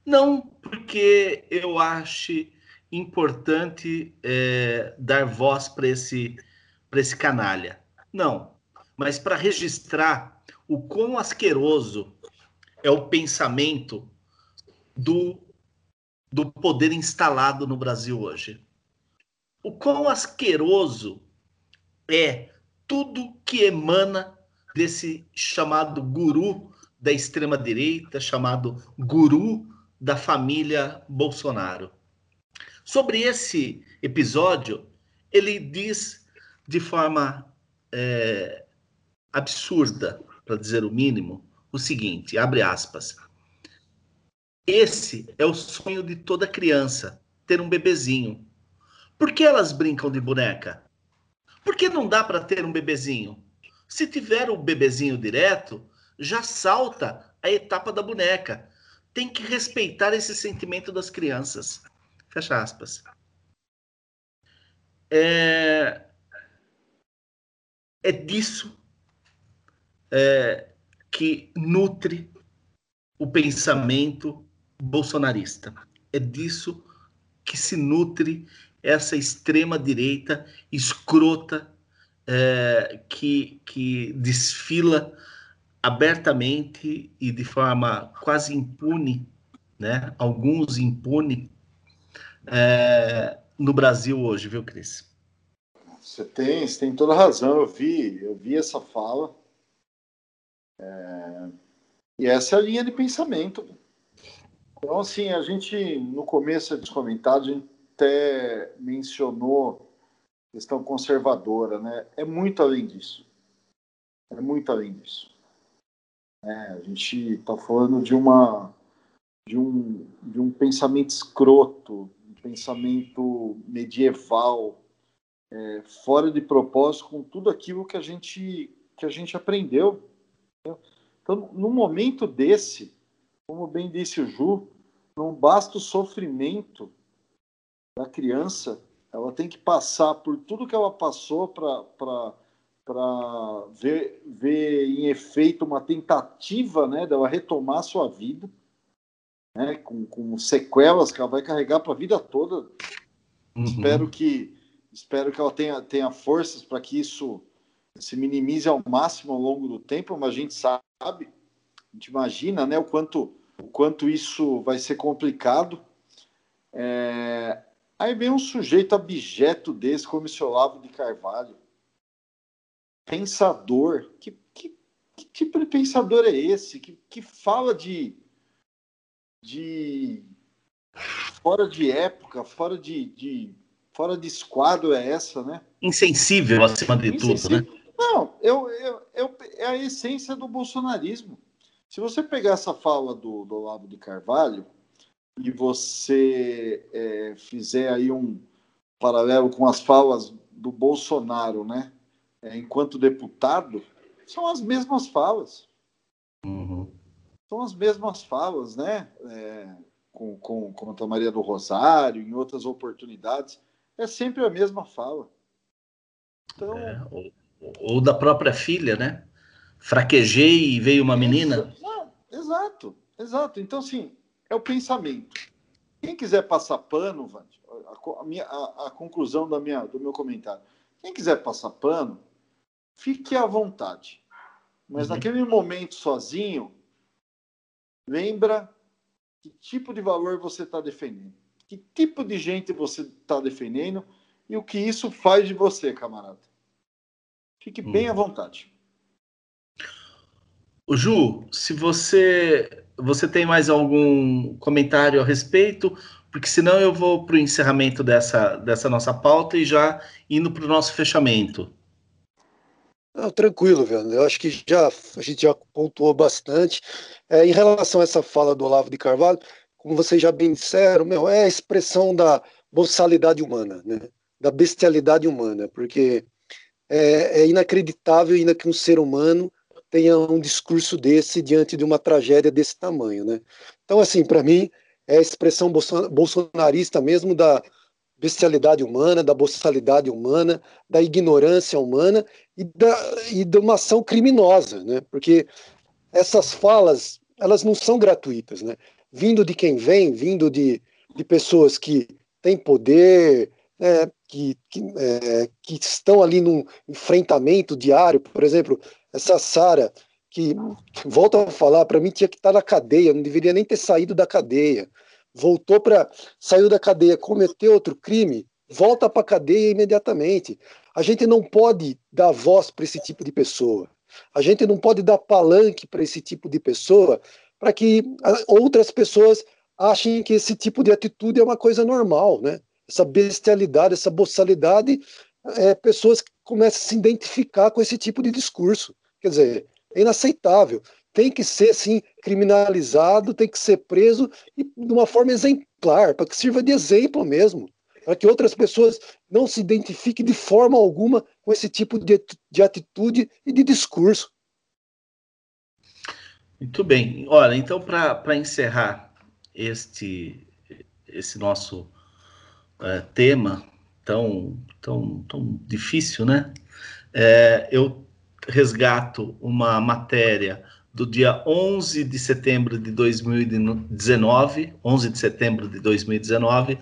não porque eu ache importante é, dar voz para esse, esse canalha, Não, mas para registrar o quão asqueroso é o pensamento do, do poder instalado no Brasil hoje. O quão asqueroso é tudo que emana desse chamado guru da extrema-direita, chamado guru da família Bolsonaro. Sobre esse episódio, ele diz de forma é, absurda, para dizer o mínimo, o seguinte: abre aspas. Esse é o sonho de toda criança, ter um bebezinho. Por que elas brincam de boneca? Por que não dá para ter um bebezinho? Se tiver o um bebezinho direto, já salta a etapa da boneca. Tem que respeitar esse sentimento das crianças. Fecha aspas. É, é disso é, que nutre o pensamento bolsonarista. É disso que se nutre essa extrema direita escrota é, que, que desfila abertamente e de forma quase impune, né? Alguns impune é, no Brasil hoje, viu, Cris? Você tem, você tem toda razão. Eu vi, eu vi essa fala. É... E essa é a linha de pensamento. Então, assim, a gente, no começo dos comentários, a gente até mencionou questão conservadora, né? É muito além disso. É muito além disso. É, a gente está falando de uma de um, de um pensamento escroto, um pensamento medieval, é, fora de propósito com tudo aquilo que a gente que a gente aprendeu. Então, no momento desse, como bem disse o Ju, não basta o sofrimento da criança, ela tem que passar por tudo que ela passou para ver, ver em efeito uma tentativa né, dela retomar a sua vida, né, com, com sequelas que ela vai carregar para a vida toda. Uhum. Espero que espero que ela tenha, tenha forças para que isso se minimize ao máximo ao longo do tempo, mas a gente sabe, a gente imagina né, o, quanto, o quanto isso vai ser complicado. É... Aí vem um sujeito abjeto desse, como seu Olavo de Carvalho, pensador. Que, que, que, tipo de pensador é esse? Que, que fala de, de fora de época, fora de, de fora de esquadro é essa, né? Insensível acima de Insensível. tudo, né? Não, eu, eu, eu, é a essência do bolsonarismo. Se você pegar essa fala do, do Olavo de Carvalho e você é, fizer aí um paralelo com as falas do Bolsonaro, né? É, enquanto deputado, são as mesmas falas. Uhum. São as mesmas falas, né? É, com, com, com a Maria do Rosário, em outras oportunidades é sempre a mesma fala. Então... É, ou, ou, da própria filha, né? Fraquejei e veio uma menina. Exato, exato. Então, assim, é o pensamento. Quem quiser passar pano, Vande, a, minha, a, a, conclusão da minha, do meu comentário. Quem quiser passar pano, fique à vontade. Mas uhum. naquele momento sozinho, lembra que tipo de valor você está defendendo que tipo de gente você está defendendo e o que isso faz de você, camarada. Fique bem hum. à vontade. O Ju, se você você tem mais algum comentário a respeito, porque senão eu vou para o encerramento dessa, dessa nossa pauta e já indo para o nosso fechamento. Não, tranquilo, velho. Eu acho que já a gente já pontuou bastante. É, em relação a essa fala do Olavo de Carvalho, como vocês já bem disseram, meu, é a expressão da boçalidade humana, né? da bestialidade humana, porque é, é inacreditável ainda que um ser humano tenha um discurso desse diante de uma tragédia desse tamanho. Né? Então, assim, para mim, é a expressão bolsonarista mesmo da bestialidade humana, da boçalidade humana, da ignorância humana e, da, e de uma ação criminosa, né? porque essas falas elas não são gratuitas, né? vindo de quem vem, vindo de, de pessoas que têm poder, é, que, que, é, que, estão ali num enfrentamento diário. Por exemplo, essa Sara, que, volta a falar, para mim tinha que estar tá na cadeia, não deveria nem ter saído da cadeia. Voltou para. saiu da cadeia, cometeu outro crime, volta para a cadeia imediatamente. A gente não pode dar voz para esse tipo de pessoa. A gente não pode dar palanque para esse tipo de pessoa para que outras pessoas achem que esse tipo de atitude é uma coisa normal, né? Essa bestialidade, essa boçalidade, é, pessoas começam a se identificar com esse tipo de discurso. Quer dizer, é inaceitável. Tem que ser, sim, criminalizado, tem que ser preso e de uma forma exemplar, para que sirva de exemplo mesmo para que outras pessoas não se identifiquem de forma alguma com esse tipo de, de atitude e de discurso. Muito bem. Olha, então, para encerrar este, esse nosso é, tema tão, tão, tão difícil, né? É, eu resgato uma matéria do dia 11 de setembro de 2019, 11 de setembro de 2019,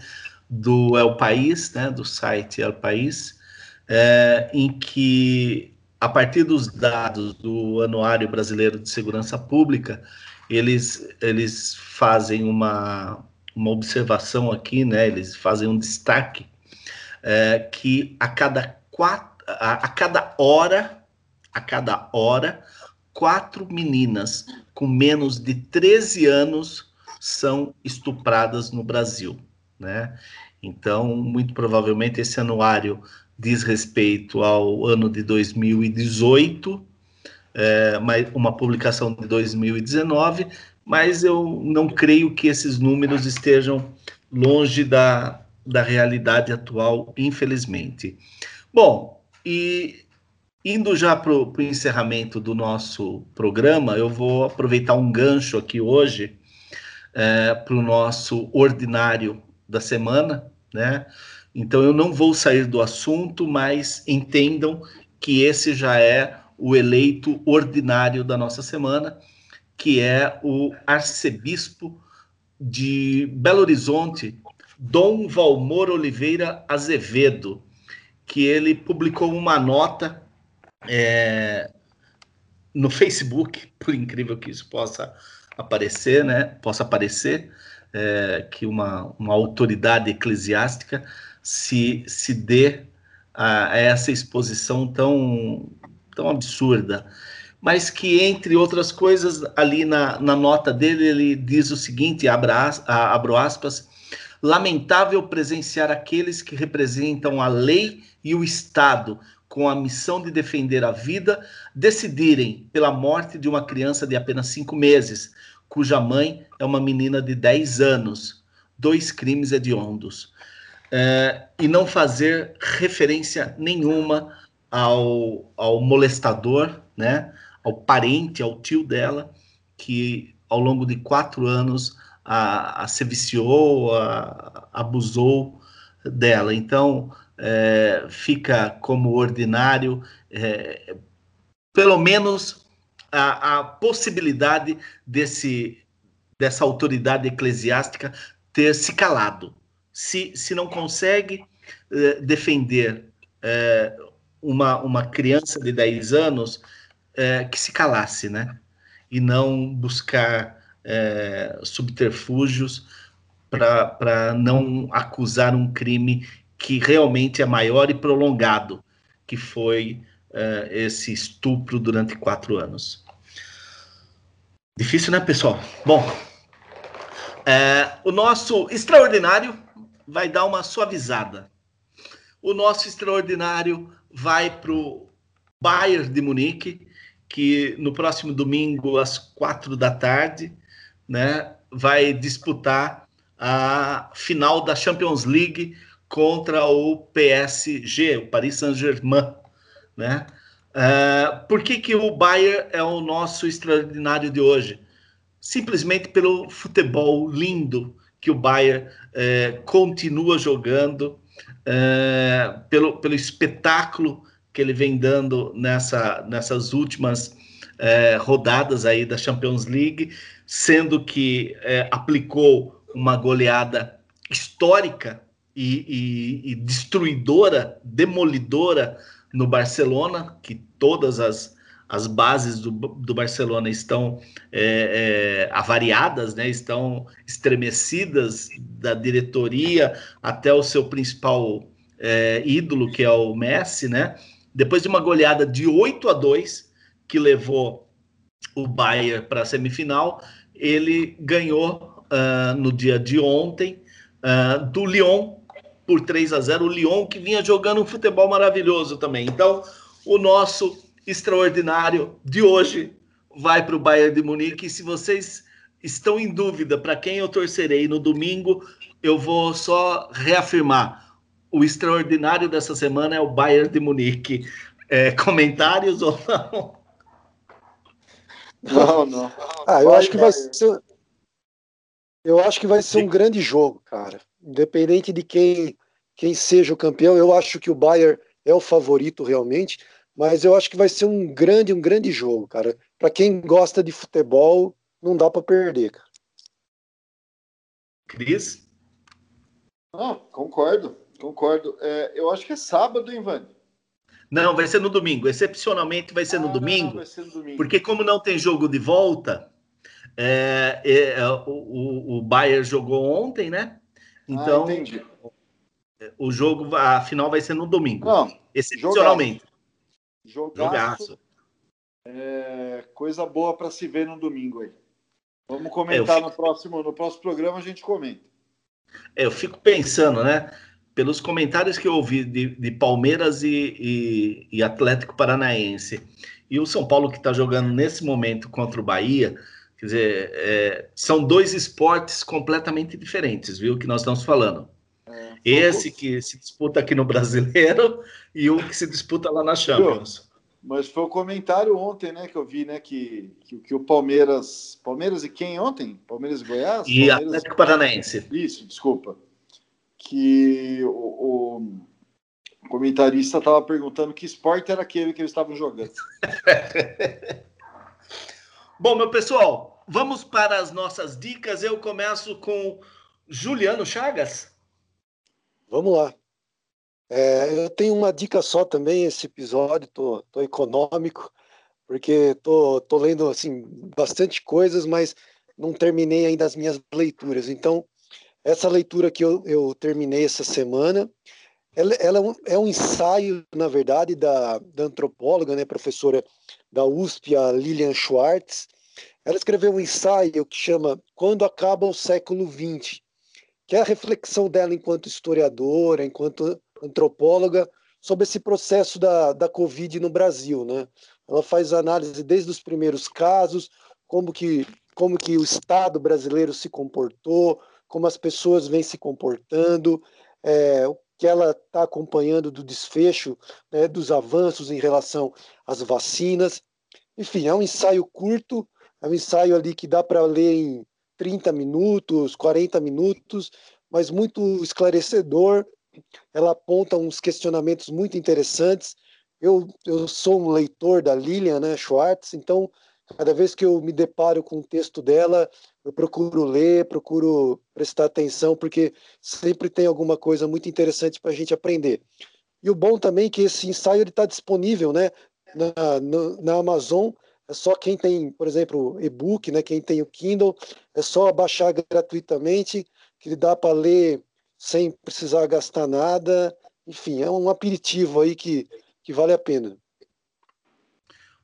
do El País, né, do site El País, é, em que, a partir dos dados do Anuário Brasileiro de Segurança Pública, eles, eles fazem uma, uma observação aqui, né, eles fazem um destaque é, que a cada, quatro, a, a cada hora, a cada hora, quatro meninas com menos de 13 anos são estupradas no Brasil né? Então, muito provavelmente esse anuário diz respeito ao ano de 2018, é, uma publicação de 2019, mas eu não creio que esses números estejam longe da, da realidade atual, infelizmente. Bom, e indo já para o encerramento do nosso programa, eu vou aproveitar um gancho aqui hoje é, para o nosso ordinário da semana, né? Então eu não vou sair do assunto, mas entendam que esse já é o eleito ordinário da nossa semana, que é o arcebispo de Belo Horizonte, Dom Valmor Oliveira Azevedo, que ele publicou uma nota é, no Facebook, por incrível que isso possa aparecer, né? Possa aparecer, é, que uma, uma autoridade eclesiástica se, se dê a, a, essa exposição tão, tão absurda. Mas que, entre outras coisas, ali na, na nota dele, ele diz o seguinte: abra, abro aspas, lamentável presenciar aqueles que representam a lei e o Estado com a missão de defender a vida, decidirem pela morte de uma criança de apenas cinco meses, cuja mãe é uma menina de 10 anos, dois crimes hediondos, é, e não fazer referência nenhuma ao, ao molestador, né, ao parente, ao tio dela, que ao longo de quatro anos a, a se viciou, a, abusou dela. Então, é, fica como ordinário, é, pelo menos a, a possibilidade desse, dessa autoridade eclesiástica ter se calado. Se, se não consegue eh, defender eh, uma, uma criança de 10 anos, eh, que se calasse, né? E não buscar subterfúgios para não acusar um crime que realmente é maior e prolongado, que foi uh, esse estupro durante quatro anos. Difícil, né, pessoal? Bom, é, o nosso extraordinário vai dar uma suavizada. O nosso extraordinário vai para o Bayern de Munique, que no próximo domingo, às quatro da tarde, né, vai disputar a final da Champions League contra o PSG, o Paris Saint-Germain né? Uh, por que, que o Bayern é o nosso extraordinário de hoje? Simplesmente pelo futebol lindo que o Bayern uh, continua jogando, uh, pelo, pelo espetáculo que ele vem dando nessa, nessas últimas rodadas aí da Champions League, sendo que aplicou uma goleada histórica e, e, e destruidora, demolidora no Barcelona, que todas as, as bases do, do Barcelona estão é, é, avariadas, né? estão estremecidas da diretoria até o seu principal é, ídolo, que é o Messi, né? Depois de uma goleada de 8 a 2, que levou o Bayern para a semifinal, ele ganhou uh, no dia de ontem uh, do Lyon por 3 a 0 o Lyon que vinha jogando um futebol maravilhoso também. Então, o nosso extraordinário de hoje vai para o Bayern de Munique. E se vocês estão em dúvida para quem eu torcerei no domingo, eu vou só reafirmar. O extraordinário dessa semana é o Bayern de Munique. É, comentários ou não? Não, não. Ah, eu acho que vai ser. Eu acho que vai ser um grande jogo, cara. Independente de quem, quem seja o campeão, eu acho que o Bayern é o favorito realmente, mas eu acho que vai ser um grande, um grande jogo, cara. Para quem gosta de futebol, não dá para perder, cara. Cris? Não, concordo, concordo. É, eu acho que é sábado, hein, Vani? Não, vai ser no domingo. Excepcionalmente vai ser, ah, no, domingo, não, vai ser no domingo. Porque como não tem jogo de volta, é, é, é o, o, o Bayern jogou ontem, né? Ah, então, ah, entendi. O jogo, a final vai ser no domingo. Não, excepcionalmente. Jogaço. Jogaço. É, coisa boa para se ver no domingo aí. Vamos comentar fico... no próximo no próximo programa a gente comenta. É, eu fico pensando, né? Pelos comentários que eu ouvi de, de Palmeiras e, e, e Atlético Paranaense e o São Paulo que está jogando nesse momento contra o Bahia, Quer dizer, é, são dois esportes completamente diferentes, viu? Que nós estamos falando. É, Esse que se disputa aqui no Brasileiro e o que se disputa lá na Champions. Mas foi o comentário ontem, né, que eu vi, né, que, que, que o Palmeiras. Palmeiras e quem ontem? Palmeiras e Goiás? E Palmeiras... Atlético Paranaense. Isso, desculpa. Que o, o comentarista estava perguntando que esporte era aquele que eles estavam jogando. <laughs> Bom, meu pessoal, vamos para as nossas dicas. Eu começo com Juliano Chagas. Vamos lá. É, eu tenho uma dica só também esse episódio, tô, tô econômico, porque tô, tô lendo assim bastante coisas, mas não terminei ainda as minhas leituras. Então, essa leitura que eu, eu terminei essa semana, ela, ela é um ensaio, na verdade, da, da antropóloga, né, professora da USP, a Lilian Schwartz. Ela escreveu um ensaio que chama Quando Acaba o Século XX, que é a reflexão dela enquanto historiadora, enquanto antropóloga, sobre esse processo da, da Covid no Brasil. Né? Ela faz análise desde os primeiros casos, como que, como que o Estado brasileiro se comportou, como as pessoas vêm se comportando, é, que ela está acompanhando do desfecho né, dos avanços em relação às vacinas. Enfim, é um ensaio curto, é um ensaio ali que dá para ler em 30 minutos, 40 minutos, mas muito esclarecedor. Ela aponta uns questionamentos muito interessantes. Eu, eu sou um leitor da Lilian né, Schwartz, então cada vez que eu me deparo com o texto dela, eu procuro ler, procuro prestar atenção, porque sempre tem alguma coisa muito interessante para a gente aprender. E o bom também é que esse ensaio está disponível né, na, na, na, Amazon, é só quem tem, por exemplo, e-book, né, quem tem o Kindle, é só baixar gratuitamente, que dá para ler sem precisar gastar nada. Enfim, é um aperitivo aí que, que vale a pena.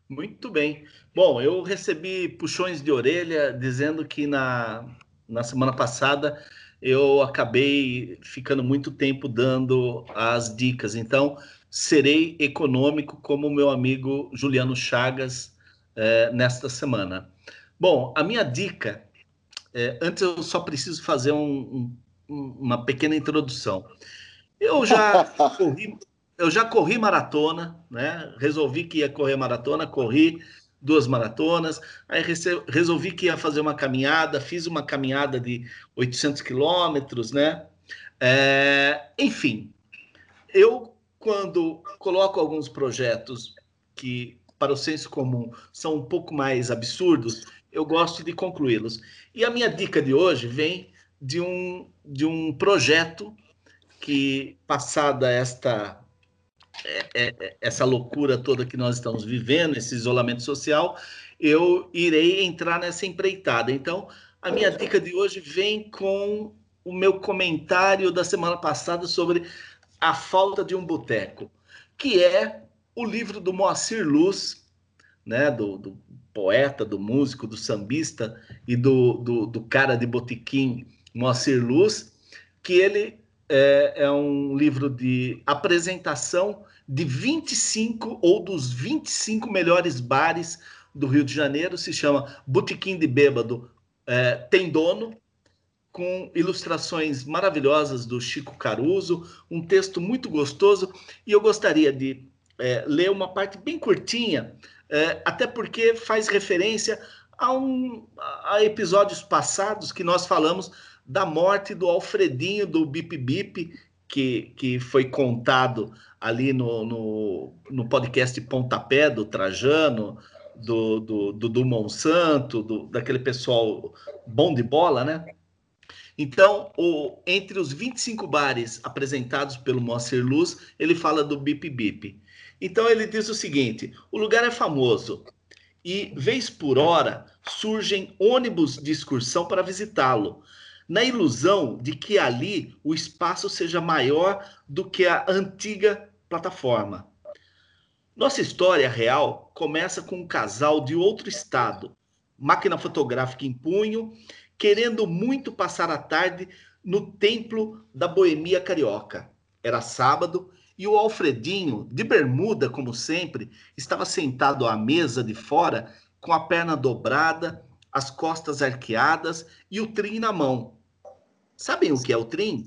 Muito bem. Bom, eu recebi puxões de orelha dizendo que na, na semana passada eu acabei ficando muito tempo dando as dicas. Então, serei econômico como meu amigo Juliano Chagas é, nesta semana. Bom, a minha dica, é, antes eu só preciso fazer um, um, uma pequena introdução. Eu já <laughs> corri, eu já corri maratona, né? Resolvi que ia correr maratona, corri duas maratonas, aí resolvi que ia fazer uma caminhada, fiz uma caminhada de 800 quilômetros, né? É, enfim, eu quando coloco alguns projetos que para o senso comum são um pouco mais absurdos, eu gosto de concluí-los. E a minha dica de hoje vem de um, de um projeto que, passada esta é, é, essa loucura toda que nós estamos vivendo, esse isolamento social, eu irei entrar nessa empreitada. Então, a minha dica de hoje vem com o meu comentário da semana passada sobre a falta de um boteco, que é o livro do Moacir Luz, né, do, do poeta, do músico, do sambista e do, do, do cara de botequim Moacir Luz, que ele é, é, um livro de apresentação de 25 ou dos 25 melhores bares do Rio de Janeiro, se chama Botequim de Bêbado, é, tem dono, com ilustrações maravilhosas do Chico Caruso, um texto muito gostoso, e eu gostaria de é, ler uma parte bem curtinha, é, até porque faz referência a, um, a episódios passados que nós falamos da morte do Alfredinho do Bip Bip, que, que foi contado ali no, no, no podcast Pontapé do Trajano, do, do, do, do Monsanto, do, daquele pessoal bom de bola, né? Então, o, entre os 25 bares apresentados pelo Moacir Luz, ele fala do Bip Bip. Então, ele diz o seguinte: o lugar é famoso e, vez por hora, surgem ônibus de excursão para visitá-lo, na ilusão de que ali o espaço seja maior do que a antiga plataforma. Nossa história real começa com um casal de outro estado, máquina fotográfica em punho, querendo muito passar a tarde no templo da boemia carioca. Era sábado e o Alfredinho, de bermuda como sempre, estava sentado à mesa de fora com a perna dobrada, as costas arqueadas e o trim na mão. Sabem o que é o trim?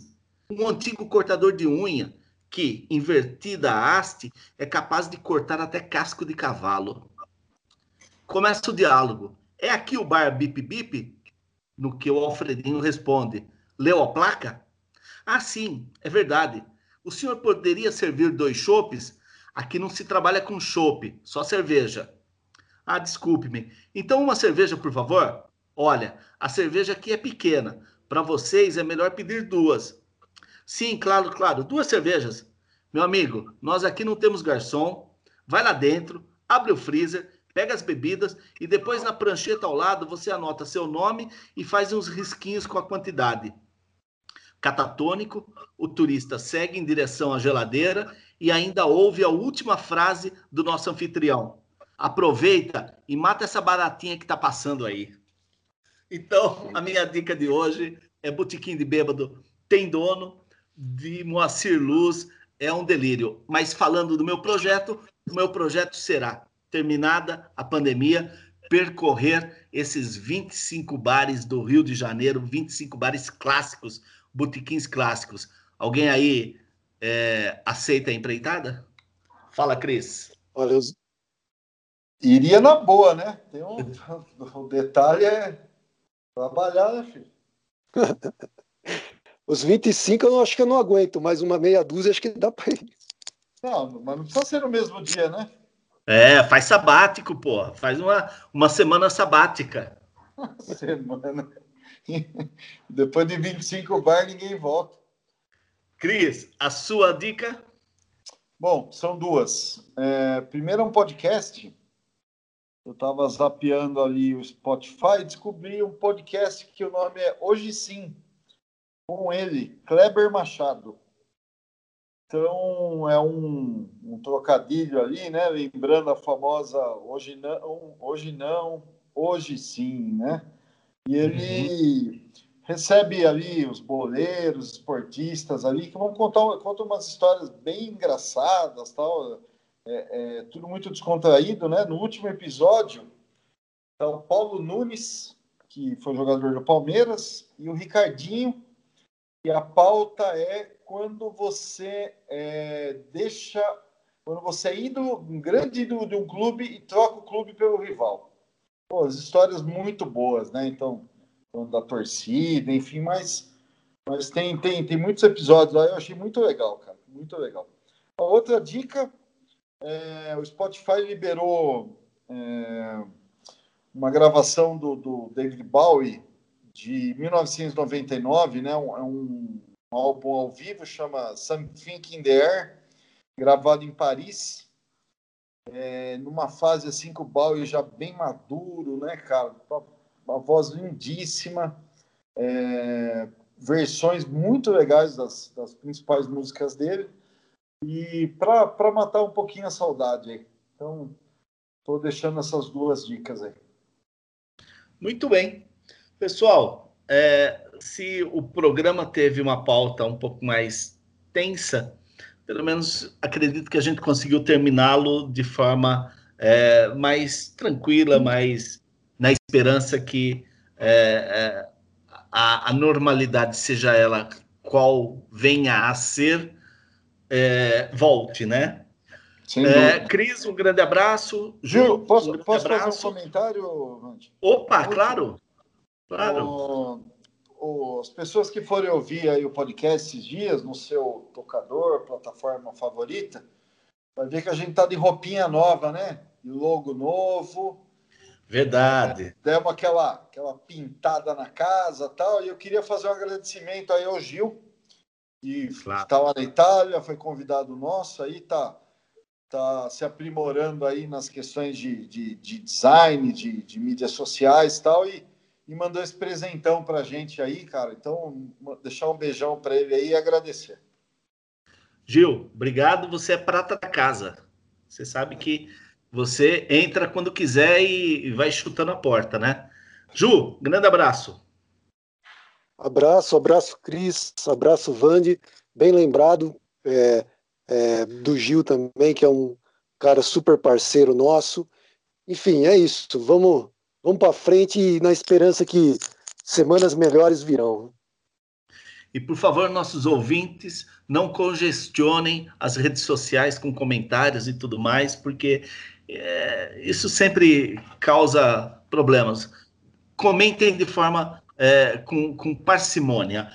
Um antigo cortador de unha que, invertida a haste, é capaz de cortar até casco de cavalo. Começa o diálogo. É aqui o bar Bip Bip? No que o Alfredinho responde. Leu a placa? Ah, sim, é verdade. O senhor poderia servir dois chopes? Aqui não se trabalha com chope, só cerveja. Ah, desculpe-me. Então uma cerveja, por favor? Olha, a cerveja aqui é pequena. Para vocês é melhor pedir duas. Sim, claro, claro. Duas cervejas. Meu amigo, nós aqui não temos garçom. Vai lá dentro, abre o freezer, pega as bebidas e depois na prancheta ao lado você anota seu nome e faz uns risquinhos com a quantidade. Catatônico, o turista segue em direção à geladeira e ainda ouve a última frase do nosso anfitrião. Aproveita e mata essa baratinha que está passando aí. Então, a minha dica de hoje é Botequim de Bêbado tem dono, de Moacir Luz é um delírio. Mas falando do meu projeto, o meu projeto será, terminada a pandemia, percorrer esses 25 bares do Rio de Janeiro, 25 bares clássicos, botequins clássicos. Alguém aí é, aceita a empreitada? Fala, Cris. Olha, eu iria na boa, né? Tem um, o <laughs> detalhe é trabalhar, né, filho? <laughs> Os 25 eu acho que eu não aguento, mas uma meia dúzia acho que dá para ir. Não, mas não precisa ser no mesmo dia, né? É, faz sabático, pô. Faz uma, uma semana sabática. <laughs> semana. <laughs> Depois de 25 bar, ninguém volta. Cris, a sua dica? Bom, são duas. É, primeiro é um podcast. Eu estava zapeando ali o Spotify e descobri um podcast que o nome é Hoje Sim com ele, Kleber Machado. Então é um, um, trocadilho ali, né? Lembrando a famosa hoje não, hoje não, hoje sim, né? E ele uhum. recebe ali os boleiros, esportistas ali que vão contar conta umas histórias bem engraçadas, tal. É, é, tudo muito descontraído, né? No último episódio, tá o Paulo Nunes, que foi jogador do Palmeiras, e o Ricardinho, e a pauta é quando você é, deixa, quando você é ídolo, um grande ídolo de um clube e troca o clube pelo rival. Pô, as histórias muito boas, né? Então, da torcida, enfim, mas, mas tem, tem, tem muitos episódios lá, eu achei muito legal, cara, muito legal. A outra dica, é, o Spotify liberou é, uma gravação do, do David Bowie de 1999, né? É um, um álbum ao vivo, chama Something in the Air, gravado em Paris, é, numa fase assim que o Bowie já bem maduro, né, cara? Uma voz lindíssima, é, versões muito legais das, das principais músicas dele, e para matar um pouquinho a saudade aí. Então, estou deixando essas duas dicas aí. Muito bem. Pessoal, é, se o programa teve uma pauta um pouco mais tensa, pelo menos acredito que a gente conseguiu terminá-lo de forma é, mais tranquila, mais na esperança que é, é a, a, normalidade, seja ela qual venha a ser, é, volte, né? É, Cris, um grande abraço. Gil, posso, um posso abraço. fazer um comentário? Opa, claro. Claro. O, as pessoas que forem ouvir aí o podcast esses dias no seu tocador, plataforma favorita, vai ver que a gente tá de roupinha nova, né? De logo novo. Verdade. É, demos aquela, aquela pintada na casa tal. E eu queria fazer um agradecimento aí ao Gil, que claro. está lá na Itália, foi convidado nosso aí, tá, tá se aprimorando aí nas questões de, de, de design, de, de mídias sociais tal, e e mandou esse presentão para a gente aí, cara. Então, deixar um beijão para ele aí e agradecer. Gil, obrigado. Você é prata da casa. Você sabe que você entra quando quiser e vai chutando a porta, né? Ju, grande abraço. Abraço, abraço, Cris, abraço, Vande. Bem lembrado é, é, do Gil também, que é um cara super parceiro nosso. Enfim, é isso. Vamos vamos para frente na esperança que semanas melhores virão. E por favor, nossos ouvintes, não congestionem as redes sociais com comentários e tudo mais, porque é, isso sempre causa problemas. Comentem de forma é, com, com parcimônia.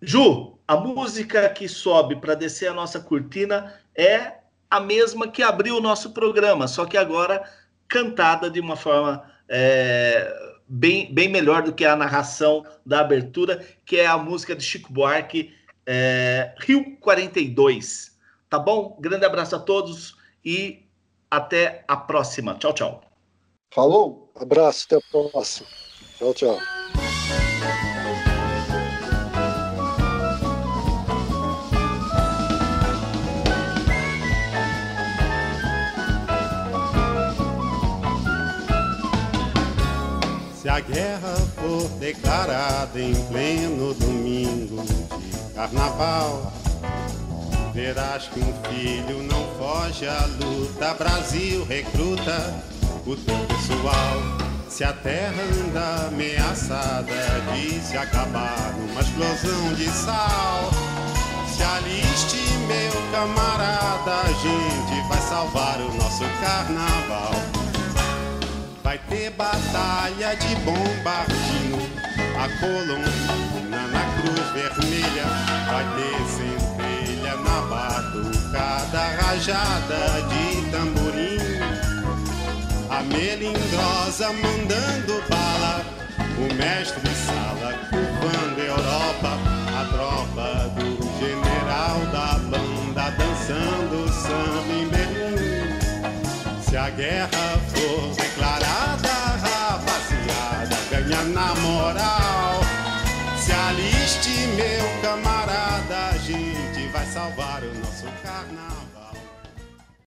Ju, a música que sobe para descer a nossa cortina é a mesma que abriu o nosso programa, só que agora cantada de uma forma é, bem, bem melhor do que a narração da abertura, que é a música de Chico Buarque, é, Rio 42. Tá bom? Grande abraço a todos e até a próxima. Tchau, tchau. Falou, abraço, até a próxima. Tchau, tchau. Se a guerra for declarada em pleno domingo de carnaval, verás que um filho não foge à luta. Brasil recruta o teu pessoal. Se a terra anda ameaçada de se acabar numa explosão de sal, se aliste, meu camarada, a gente vai salvar o nosso carnaval. Vai ter batalha de bombardino, a Colômbia na cruz vermelha. Vai ter centelha na batucada, rajada de tamborim. A melindrosa mandando bala, o mestre sala curvando Europa, a tropa do general da banda dançando samba em Berlim. Se a guerra for meu camarada.